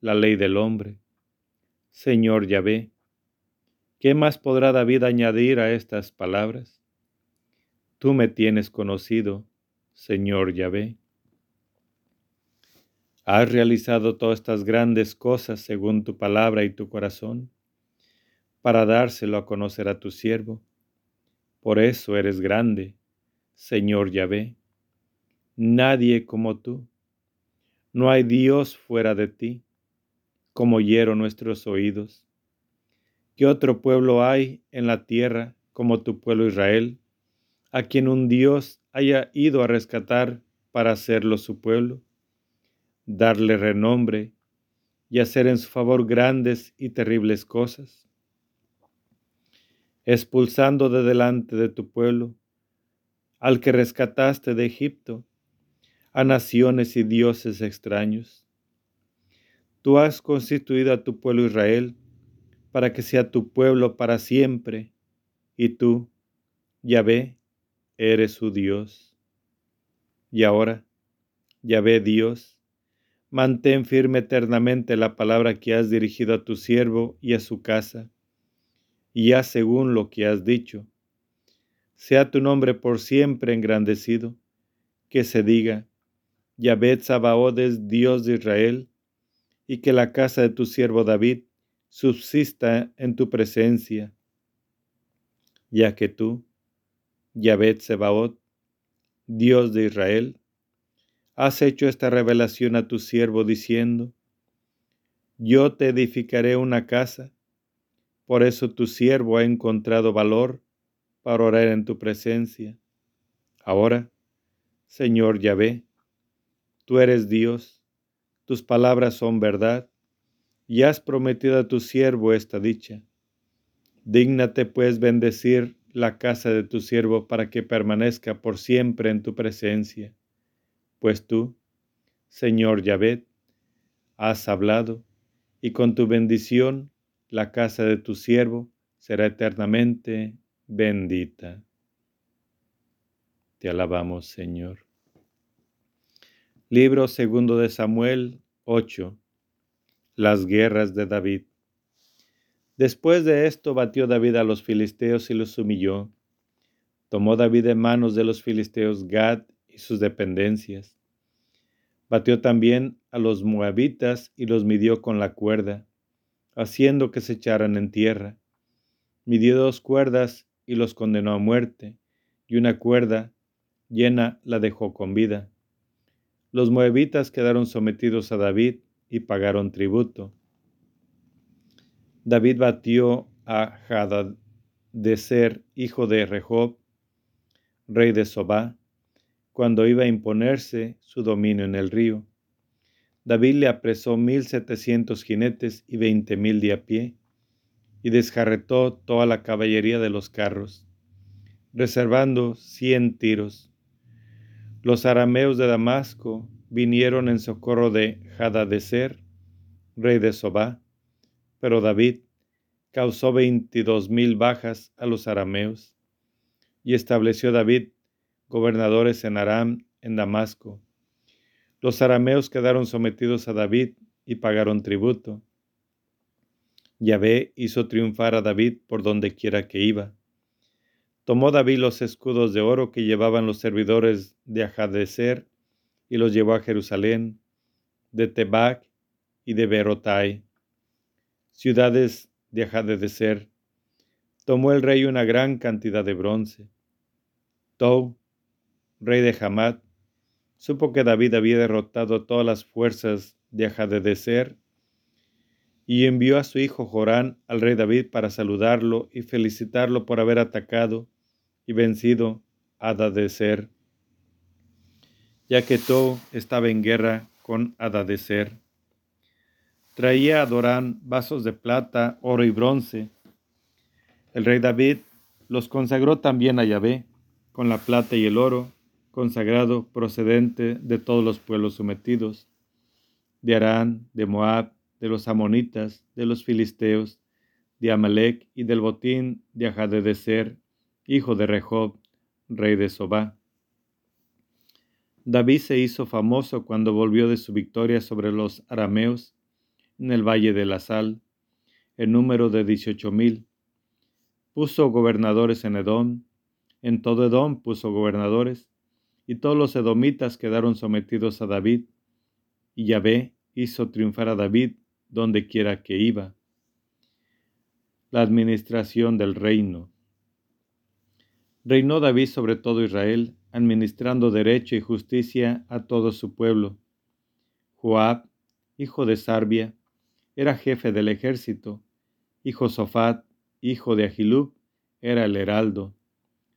la ley del hombre Señor Yahvé. ¿Qué más podrá David añadir a estas palabras? Tú me tienes conocido, Señor Yahvé. Has realizado todas estas grandes cosas según tu palabra y tu corazón, para dárselo a conocer a tu siervo. Por eso eres grande, Señor Yahvé. Nadie como tú. No hay Dios fuera de ti como hiero nuestros oídos. ¿Qué otro pueblo hay en la tierra como tu pueblo Israel, a quien un Dios haya ido a rescatar para hacerlo su pueblo, darle renombre y hacer en su favor grandes y terribles cosas? Expulsando de delante de tu pueblo al que rescataste de Egipto, a naciones y dioses extraños Tú has constituido a tu pueblo Israel para que sea tu pueblo para siempre, y tú, Yahvé, eres su Dios. Y ahora, Yahvé Dios, mantén firme eternamente la palabra que has dirigido a tu siervo y a su casa, y haz según lo que has dicho. Sea tu nombre por siempre engrandecido, que se diga, Yahvé Sabaoth es Dios de Israel, y que la casa de tu siervo David subsista en tu presencia, ya que tú, Yahvé Sebaot, Dios de Israel, has hecho esta revelación a tu siervo diciendo, yo te edificaré una casa, por eso tu siervo ha encontrado valor para orar en tu presencia. Ahora, Señor Yahvé, tú eres Dios, tus palabras son verdad, y has prometido a tu siervo esta dicha. Dígnate pues bendecir la casa de tu siervo para que permanezca por siempre en tu presencia, pues tú, Señor Yahvé, has hablado, y con tu bendición la casa de tu siervo será eternamente bendita. Te alabamos, Señor. Libro segundo de Samuel 8. Las guerras de David. Después de esto batió David a los filisteos y los humilló. Tomó David de manos de los filisteos Gad y sus dependencias. Batió también a los moabitas y los midió con la cuerda, haciendo que se echaran en tierra. Midió dos cuerdas y los condenó a muerte, y una cuerda llena la dejó con vida. Los moabitas quedaron sometidos a David y pagaron tributo. David batió a ser hijo de Rehob, rey de Sobá, cuando iba a imponerse su dominio en el río. David le apresó mil setecientos jinetes y veinte mil de a pie, y desjarretó toda la caballería de los carros, reservando cien tiros. Los arameos de Damasco vinieron en socorro de Hadadezer, rey de Sobá, pero David causó veintidós mil bajas a los arameos, y estableció David gobernadores en Aram, en Damasco. Los arameos quedaron sometidos a David y pagaron tributo. Yahvé hizo triunfar a David por donde quiera que iba. Tomó David los escudos de oro que llevaban los servidores de Ajadeser y los llevó a Jerusalén, de Tebac y de Berotai, ciudades de Ajadeser. Tomó el rey una gran cantidad de bronce. Tou, rey de Hamad, supo que David había derrotado todas las fuerzas de Ajadeser y envió a su hijo Jorán al rey David para saludarlo y felicitarlo por haber atacado y vencido a Adadeser ya que Tou estaba en guerra con Adadecer. Traía a Dorán vasos de plata, oro y bronce. El rey David los consagró también a Yahvé, con la plata y el oro, consagrado procedente de todos los pueblos sometidos, de Arán, de Moab, de los amonitas, de los filisteos, de Amalek y del botín de Ajadecer, hijo de Rehob, rey de Sobá. David se hizo famoso cuando volvió de su victoria sobre los arameos en el valle de la sal, en número de dieciocho mil. Puso gobernadores en Edom, en todo Edom puso gobernadores, y todos los edomitas quedaron sometidos a David, y Yahvé hizo triunfar a David donde quiera que iba. La administración del reino. Reinó David sobre todo Israel administrando derecho y justicia a todo su pueblo. Joab, hijo de Sarbia, era jefe del ejército, y Josafat, hijo de Ahilub, era el heraldo.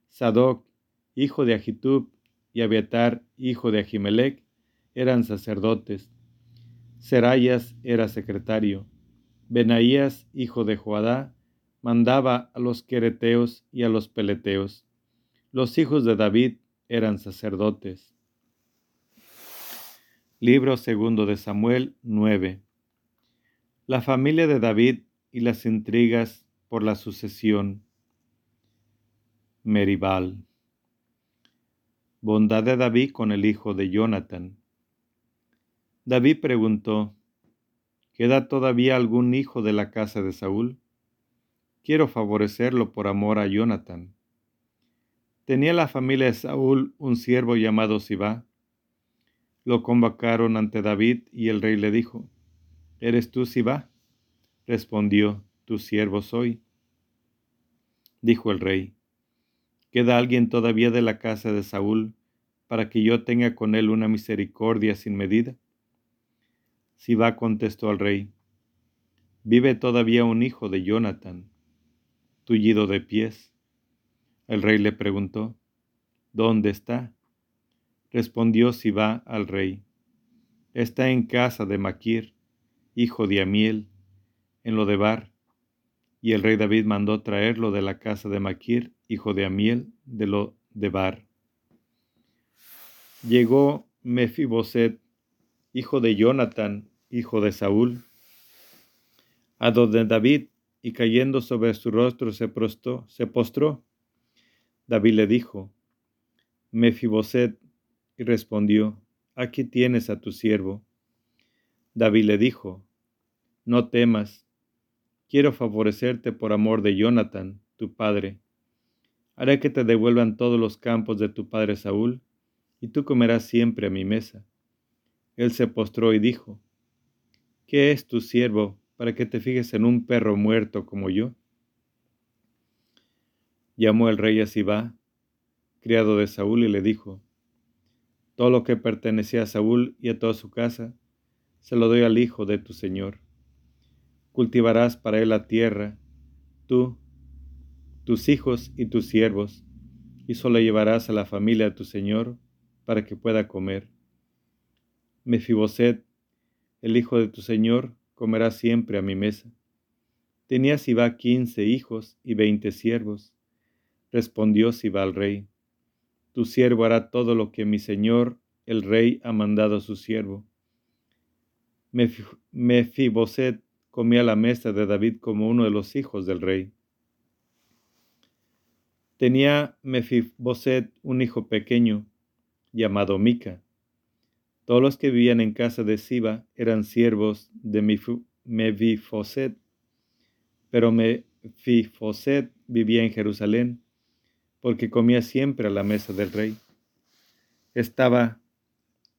Sadoc, hijo de Ahitub, y Abiatar, hijo de Ahimelech, eran sacerdotes. Serayas era secretario. Benaías, hijo de Joadá, mandaba a los quereteos y a los peleteos. Los hijos de David eran sacerdotes. Libro segundo de Samuel 9. La familia de David y las intrigas por la sucesión. Meribal. Bondad de David con el hijo de Jonathan. David preguntó, ¿Queda todavía algún hijo de la casa de Saúl? Quiero favorecerlo por amor a Jonathan. Tenía la familia de Saúl un siervo llamado Sibá. Lo convocaron ante David y el rey le dijo, ¿Eres tú Sibá? Respondió, tu siervo soy. Dijo el rey, ¿queda alguien todavía de la casa de Saúl para que yo tenga con él una misericordia sin medida? Sibá contestó al rey, vive todavía un hijo de Jonathan, tullido de pies el rey le preguntó, ¿Dónde está? Respondió Sibá al rey, Está en casa de Maquir, hijo de Amiel, en lo de Bar. Y el rey David mandó traerlo de la casa de Maquir, hijo de Amiel, de lo de Bar. Llegó Mefiboset, hijo de Jonathan, hijo de Saúl, a donde David, y cayendo sobre su rostro se, prostó, se postró David le dijo, Mefiboset, y respondió, Aquí tienes a tu siervo. David le dijo, No temas, quiero favorecerte por amor de Jonathan, tu padre. Haré que te devuelvan todos los campos de tu padre Saúl, y tú comerás siempre a mi mesa. Él se postró y dijo, ¿Qué es tu siervo para que te fijes en un perro muerto como yo? Llamó el rey a Sibá, criado de Saúl, y le dijo, Todo lo que pertenecía a Saúl y a toda su casa, se lo doy al hijo de tu señor. Cultivarás para él la tierra, tú, tus hijos y tus siervos, y solo llevarás a la familia de tu señor para que pueda comer. Mefiboset, el hijo de tu señor, comerá siempre a mi mesa. Tenía Sibá quince hijos y veinte siervos. Respondió Sibá al rey, Tu siervo hará todo lo que mi señor, el rey, ha mandado a su siervo. Mefiboset comía la mesa de David como uno de los hijos del rey. Tenía Mefiboset un hijo pequeño, llamado Mica. Todos los que vivían en casa de Siba eran siervos de Mefiboset, pero Mefiboset vivía en Jerusalén, porque comía siempre a la mesa del rey. Estaba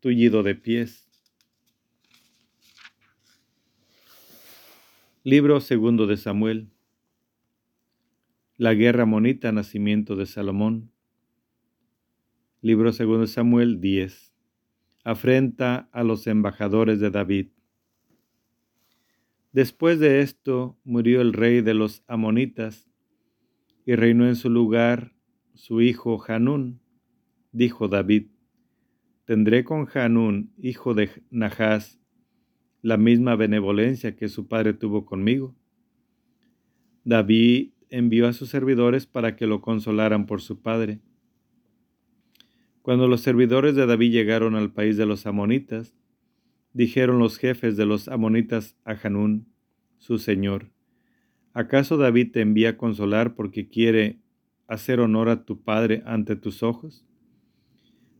tullido de pies. Libro segundo de Samuel. La guerra monita, nacimiento de Salomón. Libro segundo de Samuel 10. Afrenta a los embajadores de David. Después de esto murió el rey de los amonitas y reinó en su lugar su hijo Hanún. Dijo David, tendré con Hanún, hijo de Nahas, la misma benevolencia que su padre tuvo conmigo. David envió a sus servidores para que lo consolaran por su padre. Cuando los servidores de David llegaron al país de los amonitas, dijeron los jefes de los amonitas a Hanún, su señor, ¿acaso David te envía a consolar porque quiere hacer honor a tu padre ante tus ojos?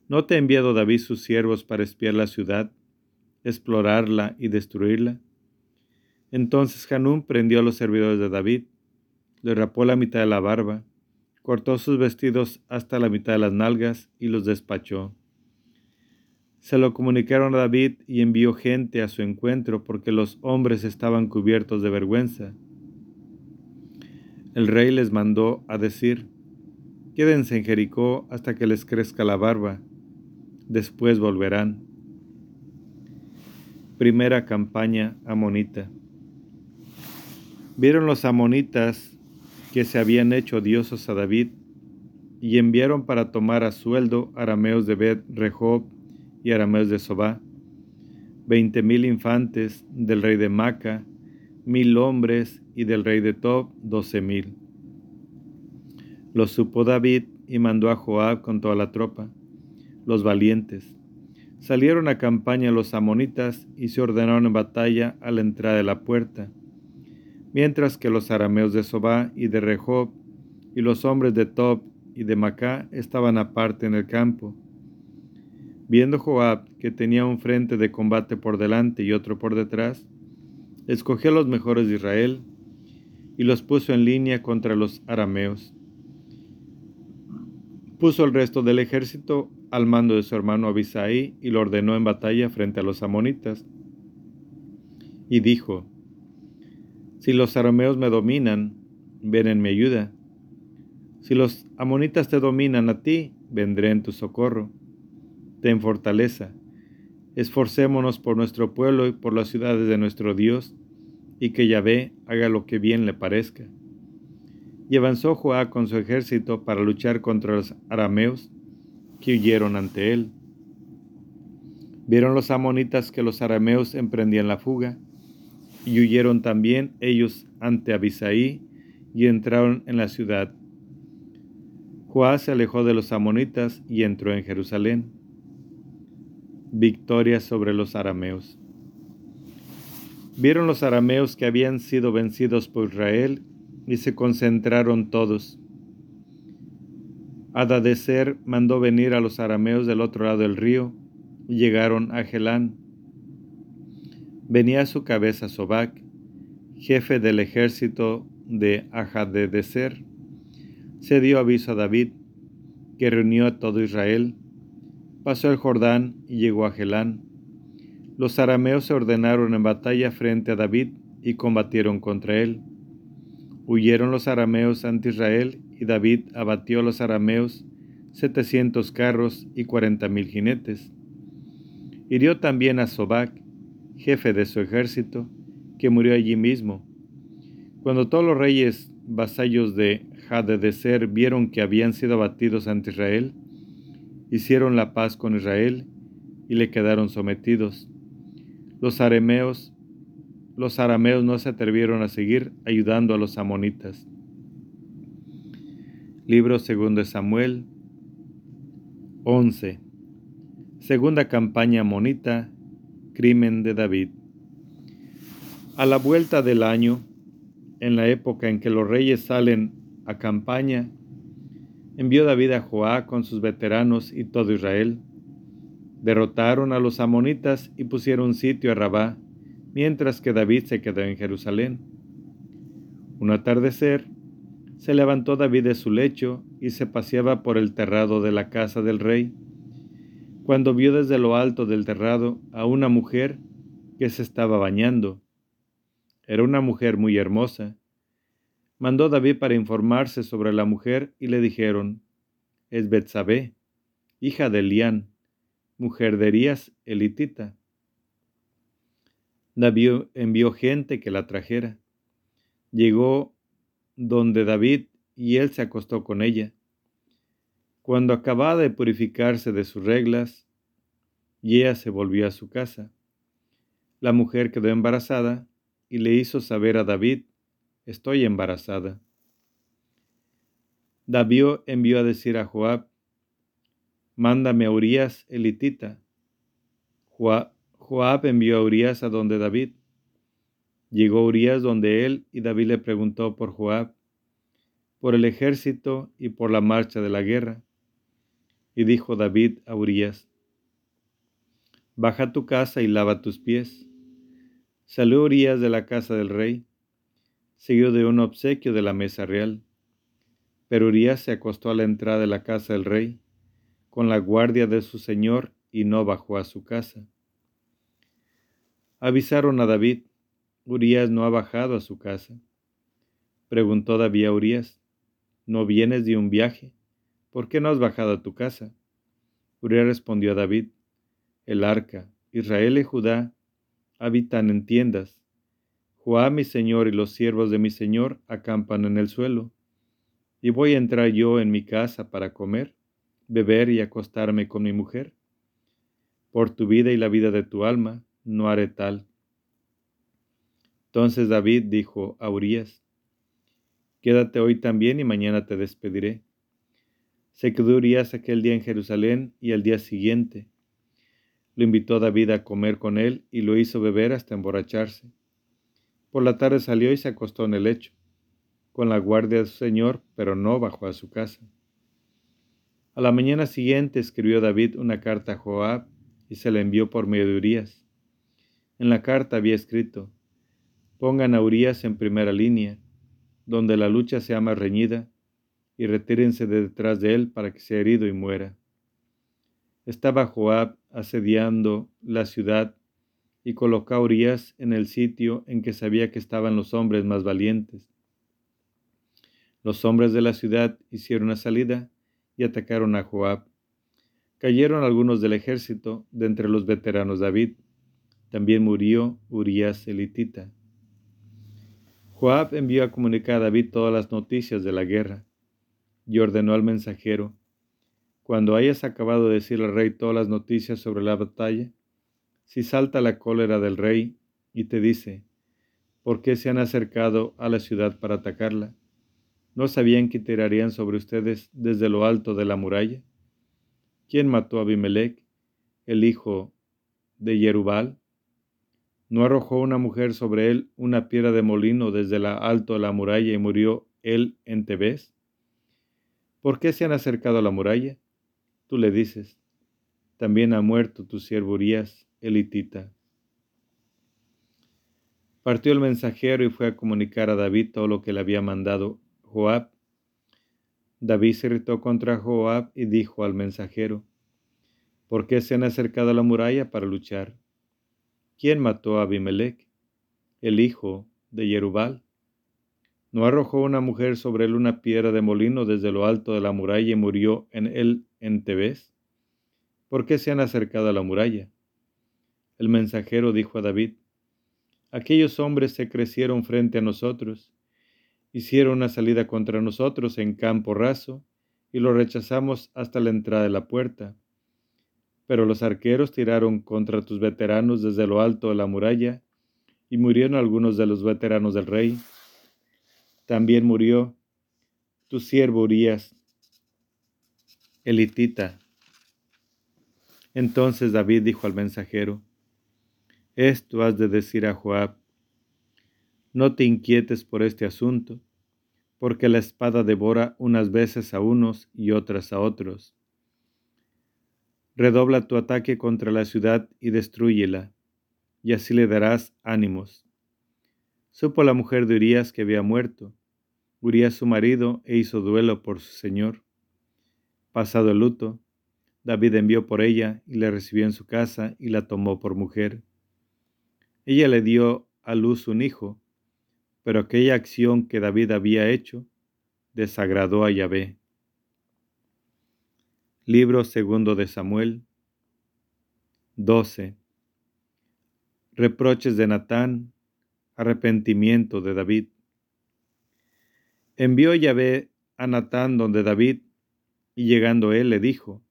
¿No te ha enviado David sus siervos para espiar la ciudad, explorarla y destruirla? Entonces Hanún prendió a los servidores de David, le rapó la mitad de la barba, cortó sus vestidos hasta la mitad de las nalgas y los despachó. Se lo comunicaron a David y envió gente a su encuentro porque los hombres estaban cubiertos de vergüenza. El rey les mandó a decir, Quédense en Jericó hasta que les crezca la barba, después volverán. Primera campaña amonita. Vieron los amonitas que se habían hecho diosos a David, y enviaron para tomar a sueldo arameos de Bet Rehob y arameos de Sobá, veinte mil infantes del rey de Maca, mil hombres, y del rey de Tob doce mil. Lo supo David y mandó a Joab con toda la tropa, los valientes. Salieron a campaña los amonitas y se ordenaron en batalla a la entrada de la puerta mientras que los arameos de Sobá y de Rehob y los hombres de Tob y de Macá estaban aparte en el campo. Viendo Joab que tenía un frente de combate por delante y otro por detrás, escogió a los mejores de Israel y los puso en línea contra los arameos. Puso el resto del ejército al mando de su hermano Abisai y lo ordenó en batalla frente a los amonitas. Y dijo, si los arameos me dominan, ven en mi ayuda. Si los amonitas te dominan a ti, vendré en tu socorro. Ten fortaleza. Esforcémonos por nuestro pueblo y por las ciudades de nuestro Dios, y que Yahvé haga lo que bien le parezca. Y avanzó Joá con su ejército para luchar contra los arameos que huyeron ante él. Vieron los amonitas que los arameos emprendían la fuga, y huyeron también ellos ante Abisaí y entraron en la ciudad. Joás se alejó de los amonitas y entró en Jerusalén. Victoria sobre los arameos. Vieron los arameos que habían sido vencidos por Israel y se concentraron todos. Adadecer mandó venir a los arameos del otro lado del río y llegaron a Gelán venía a su cabeza Sobac, jefe del ejército de Ajadedecer. se dio aviso a David, que reunió a todo Israel, pasó el Jordán y llegó a Gelán. Los arameos se ordenaron en batalla frente a David y combatieron contra él. Huyeron los arameos ante Israel y David abatió a los arameos setecientos carros y cuarenta mil jinetes. Hirió también a Sobac, jefe de su ejército, que murió allí mismo. Cuando todos los reyes vasallos de Hadedeser vieron que habían sido abatidos ante Israel, hicieron la paz con Israel y le quedaron sometidos. Los arameos, los arameos no se atrevieron a seguir ayudando a los amonitas. Libro segundo de Samuel 11. Segunda campaña amonita, crimen de David. A la vuelta del año, en la época en que los reyes salen a campaña, envió David a Joá con sus veteranos y todo Israel. Derrotaron a los amonitas y pusieron sitio a Rabá, mientras que David se quedó en Jerusalén. Un atardecer, se levantó David de su lecho y se paseaba por el terrado de la casa del rey, cuando vio desde lo alto del terrado a una mujer que se estaba bañando. Era una mujer muy hermosa. Mandó David para informarse sobre la mujer y le dijeron, es Betsabé, hija de Elián, mujer de Elías elitita. David envió gente que la trajera. Llegó donde David y él se acostó con ella. Cuando acababa de purificarse de sus reglas, y ella se volvió a su casa, la mujer quedó embarazada y le hizo saber a David, estoy embarazada. David envió a decir a Joab, mándame a Urias elitita. Joab envió a Urias a donde David. Llegó Urias donde él y David le preguntó por Joab, por el ejército y por la marcha de la guerra. Y dijo David a Urias, Baja a tu casa y lava tus pies. Salió Urias de la casa del rey, seguido de un obsequio de la mesa real. Pero Urias se acostó a la entrada de la casa del rey, con la guardia de su señor, y no bajó a su casa. Avisaron a David, Urias no ha bajado a su casa. Preguntó David a Urias, ¿no vienes de un viaje? ¿Por qué no has bajado a tu casa? Urias respondió a David, el arca, Israel y Judá habitan en tiendas. Joá mi señor y los siervos de mi señor acampan en el suelo. ¿Y voy a entrar yo en mi casa para comer, beber y acostarme con mi mujer? Por tu vida y la vida de tu alma, no haré tal. Entonces David dijo a Urias, Quédate hoy también y mañana te despediré. Se quedó Urias aquel día en Jerusalén y al día siguiente. Lo invitó David a comer con él y lo hizo beber hasta emborracharse. Por la tarde salió y se acostó en el lecho, con la guardia de su señor, pero no bajó a su casa. A la mañana siguiente escribió David una carta a Joab y se la envió por medio de Urias. En la carta había escrito, Pongan a Urias en primera línea, donde la lucha sea más reñida, y retírense de detrás de él para que sea herido y muera. Estaba Joab asediando la ciudad y colocó a Urias en el sitio en que sabía que estaban los hombres más valientes. Los hombres de la ciudad hicieron una salida y atacaron a Joab. Cayeron algunos del ejército de entre los veteranos David. También murió Urias elitita. Joab envió a comunicar a David todas las noticias de la guerra y ordenó al mensajero, cuando hayas acabado de decir al rey todas las noticias sobre la batalla, si salta la cólera del rey y te dice, ¿por qué se han acercado a la ciudad para atacarla? ¿No sabían que tirarían sobre ustedes desde lo alto de la muralla? ¿Quién mató a Abimelech, el hijo de Jerubal? ¿No arrojó una mujer sobre él una piedra de molino desde la alto de la muralla y murió él en Tebes? ¿Por qué se han acercado a la muralla? Tú le dices, también ha muerto tu siervo Urias, elitita. Partió el mensajero y fue a comunicar a David todo lo que le había mandado Joab. David se irritó contra Joab y dijo al mensajero, ¿por qué se han acercado a la muralla para luchar? ¿Quién mató a Abimelech, el hijo de Jerubal? ¿No arrojó una mujer sobre él una piedra de molino desde lo alto de la muralla y murió en él en Tebes? ¿Por qué se han acercado a la muralla? El mensajero dijo a David, Aquellos hombres se crecieron frente a nosotros hicieron una salida contra nosotros en campo raso y lo rechazamos hasta la entrada de la puerta. Pero los arqueros tiraron contra tus veteranos desde lo alto de la muralla y murieron algunos de los veteranos del rey. También murió tu siervo Urias, elitita. Entonces David dijo al mensajero, Esto has de decir a Joab, no te inquietes por este asunto, porque la espada devora unas veces a unos y otras a otros. Redobla tu ataque contra la ciudad y destruyela, y así le darás ánimos. Supo la mujer de Urias que había muerto. Urias su marido e hizo duelo por su señor. Pasado el luto, David envió por ella y la recibió en su casa y la tomó por mujer. Ella le dio a luz un hijo, pero aquella acción que David había hecho desagradó a Yahvé. Libro segundo de Samuel 12. Reproches de Natán, arrepentimiento de David. Envió Yahvé a Natán donde David, y llegando él le dijo,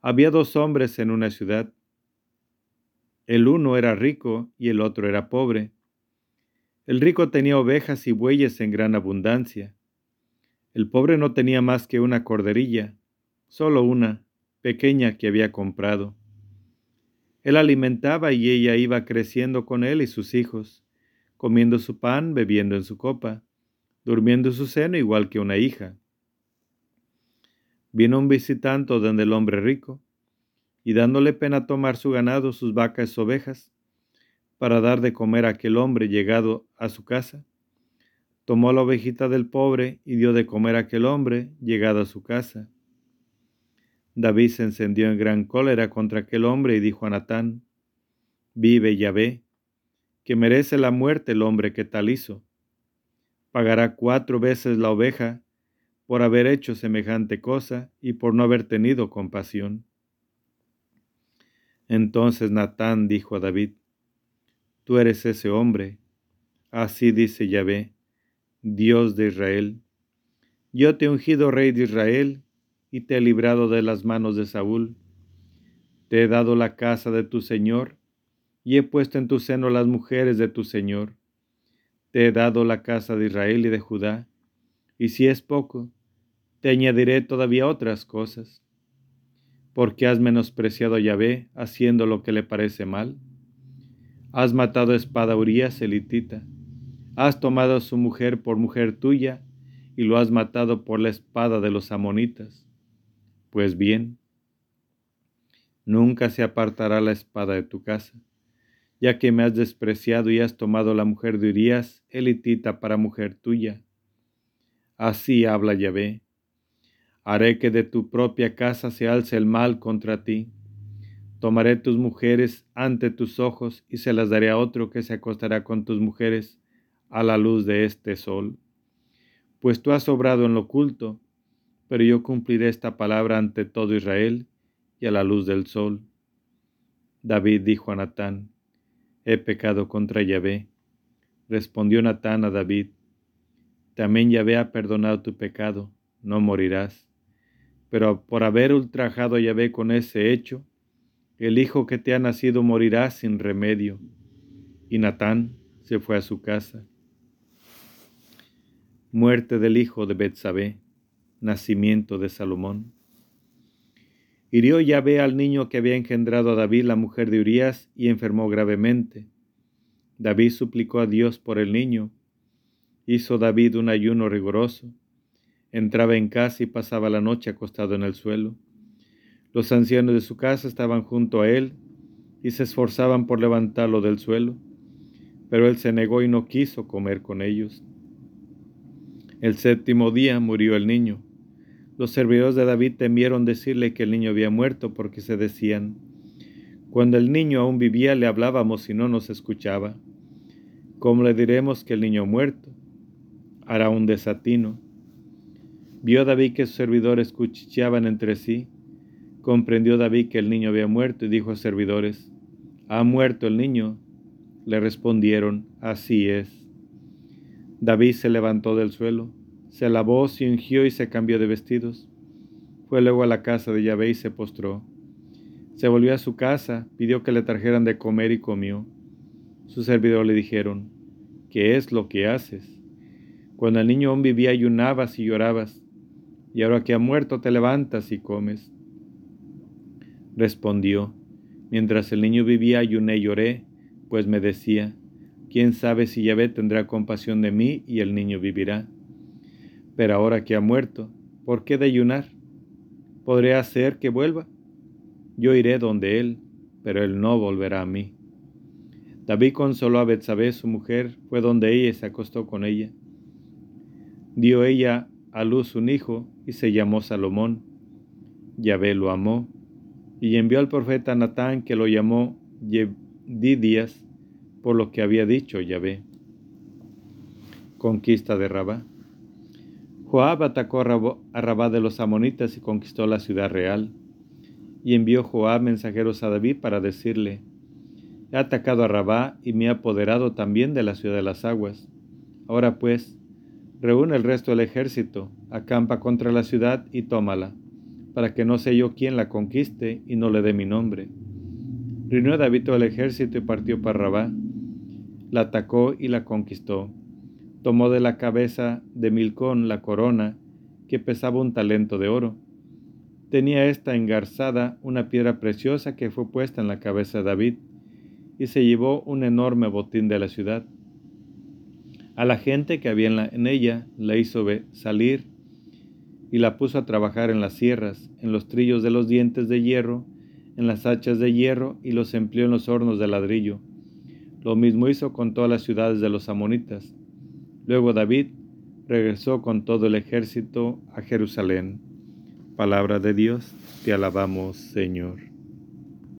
Había dos hombres en una ciudad. El uno era rico y el otro era pobre. El rico tenía ovejas y bueyes en gran abundancia. El pobre no tenía más que una corderilla, solo una, pequeña que había comprado. Él alimentaba y ella iba creciendo con él y sus hijos, comiendo su pan, bebiendo en su copa, durmiendo en su seno igual que una hija. Vino un visitante donde el hombre rico, y dándole pena tomar su ganado, sus vacas y ovejas, para dar de comer a aquel hombre llegado a su casa. Tomó la ovejita del pobre y dio de comer a aquel hombre llegado a su casa. David se encendió en gran cólera contra aquel hombre y dijo a Natán, Vive Yahvé, que merece la muerte el hombre que tal hizo. Pagará cuatro veces la oveja por haber hecho semejante cosa y por no haber tenido compasión. Entonces Natán dijo a David, Tú eres ese hombre. Así dice Yahvé, Dios de Israel. Yo te he ungido rey de Israel y te he librado de las manos de Saúl. Te he dado la casa de tu Señor y he puesto en tu seno las mujeres de tu Señor. Te he dado la casa de Israel y de Judá, y si es poco, te añadiré todavía otras cosas. Porque has menospreciado a Yahvé haciendo lo que le parece mal. Has matado a espada Urias elitita. Has tomado a su mujer por mujer tuya y lo has matado por la espada de los amonitas. Pues bien, nunca se apartará la espada de tu casa, ya que me has despreciado y has tomado la mujer de Urias elitita para mujer tuya. Así habla Yahvé. Haré que de tu propia casa se alce el mal contra ti Tomaré tus mujeres ante tus ojos y se las daré a otro que se acostará con tus mujeres a la luz de este sol. Pues tú has obrado en lo oculto, pero yo cumpliré esta palabra ante todo Israel y a la luz del sol. David dijo a Natán, he pecado contra Yahvé. Respondió Natán a David, también Yahvé ha perdonado tu pecado, no morirás. Pero por haber ultrajado a Yahvé con ese hecho, el hijo que te ha nacido morirá sin remedio. Y Natán se fue a su casa. Muerte del hijo de Betsabé, nacimiento de Salomón. Hirió Yahvé al niño que había engendrado a David, la mujer de Urías, y enfermó gravemente. David suplicó a Dios por el niño. Hizo David un ayuno riguroso. Entraba en casa y pasaba la noche acostado en el suelo. Los ancianos de su casa estaban junto a él y se esforzaban por levantarlo del suelo, pero él se negó y no quiso comer con ellos. El séptimo día murió el niño. Los servidores de David temieron decirle que el niño había muerto porque se decían, cuando el niño aún vivía le hablábamos y no nos escuchaba. ¿Cómo le diremos que el niño ha muerto? Hará un desatino. Vio David que sus servidores cuchicheaban entre sí. Comprendió David que el niño había muerto y dijo a servidores, ¿Ha muerto el niño? Le respondieron, así es. David se levantó del suelo, se lavó, se ungió y se cambió de vestidos. Fue luego a la casa de Yahvé y se postró. Se volvió a su casa, pidió que le trajeran de comer y comió. Sus servidores le dijeron, ¿qué es lo que haces? Cuando el niño aún vivía ayunabas y llorabas, y ahora que ha muerto te levantas y comes. Respondió, mientras el niño vivía ayuné y lloré, pues me decía, quién sabe si Yahvé tendrá compasión de mí y el niño vivirá. Pero ahora que ha muerto, ¿por qué ayunar? ¿Podré hacer que vuelva? Yo iré donde él, pero él no volverá a mí. David consoló a Betsabé, su mujer, fue donde ella y se acostó con ella. Dio ella a luz un hijo y se llamó Salomón. Yahvé lo amó y envió al profeta Natán que lo llamó Didias por lo que había dicho Yahvé. Conquista de Rabá. Joab atacó a Rabá de los amonitas y conquistó la ciudad real. Y envió Joab mensajeros a David para decirle, He atacado a Rabá y me he apoderado también de la ciudad de las aguas. Ahora pues, reúne el resto del ejército, acampa contra la ciudad y tómala, para que no sea yo quien la conquiste y no le dé mi nombre. Reunió David todo el ejército y partió para Rabá la atacó y la conquistó. Tomó de la cabeza de Milcón la corona, que pesaba un talento de oro. Tenía esta engarzada una piedra preciosa que fue puesta en la cabeza de David, y se llevó un enorme botín de la ciudad. A la gente que había en, ella la hizo salir y la puso a trabajar en las sierras, en los trillos de los dientes de hierro, en las hachas de hierro y los empleó en los hornos de ladrillo lo mismo hizo con todas las ciudades de los amonitas. Luego David regresó con todo el ejército a Jerusalén. Palabra de Dios, te alabamos Señor.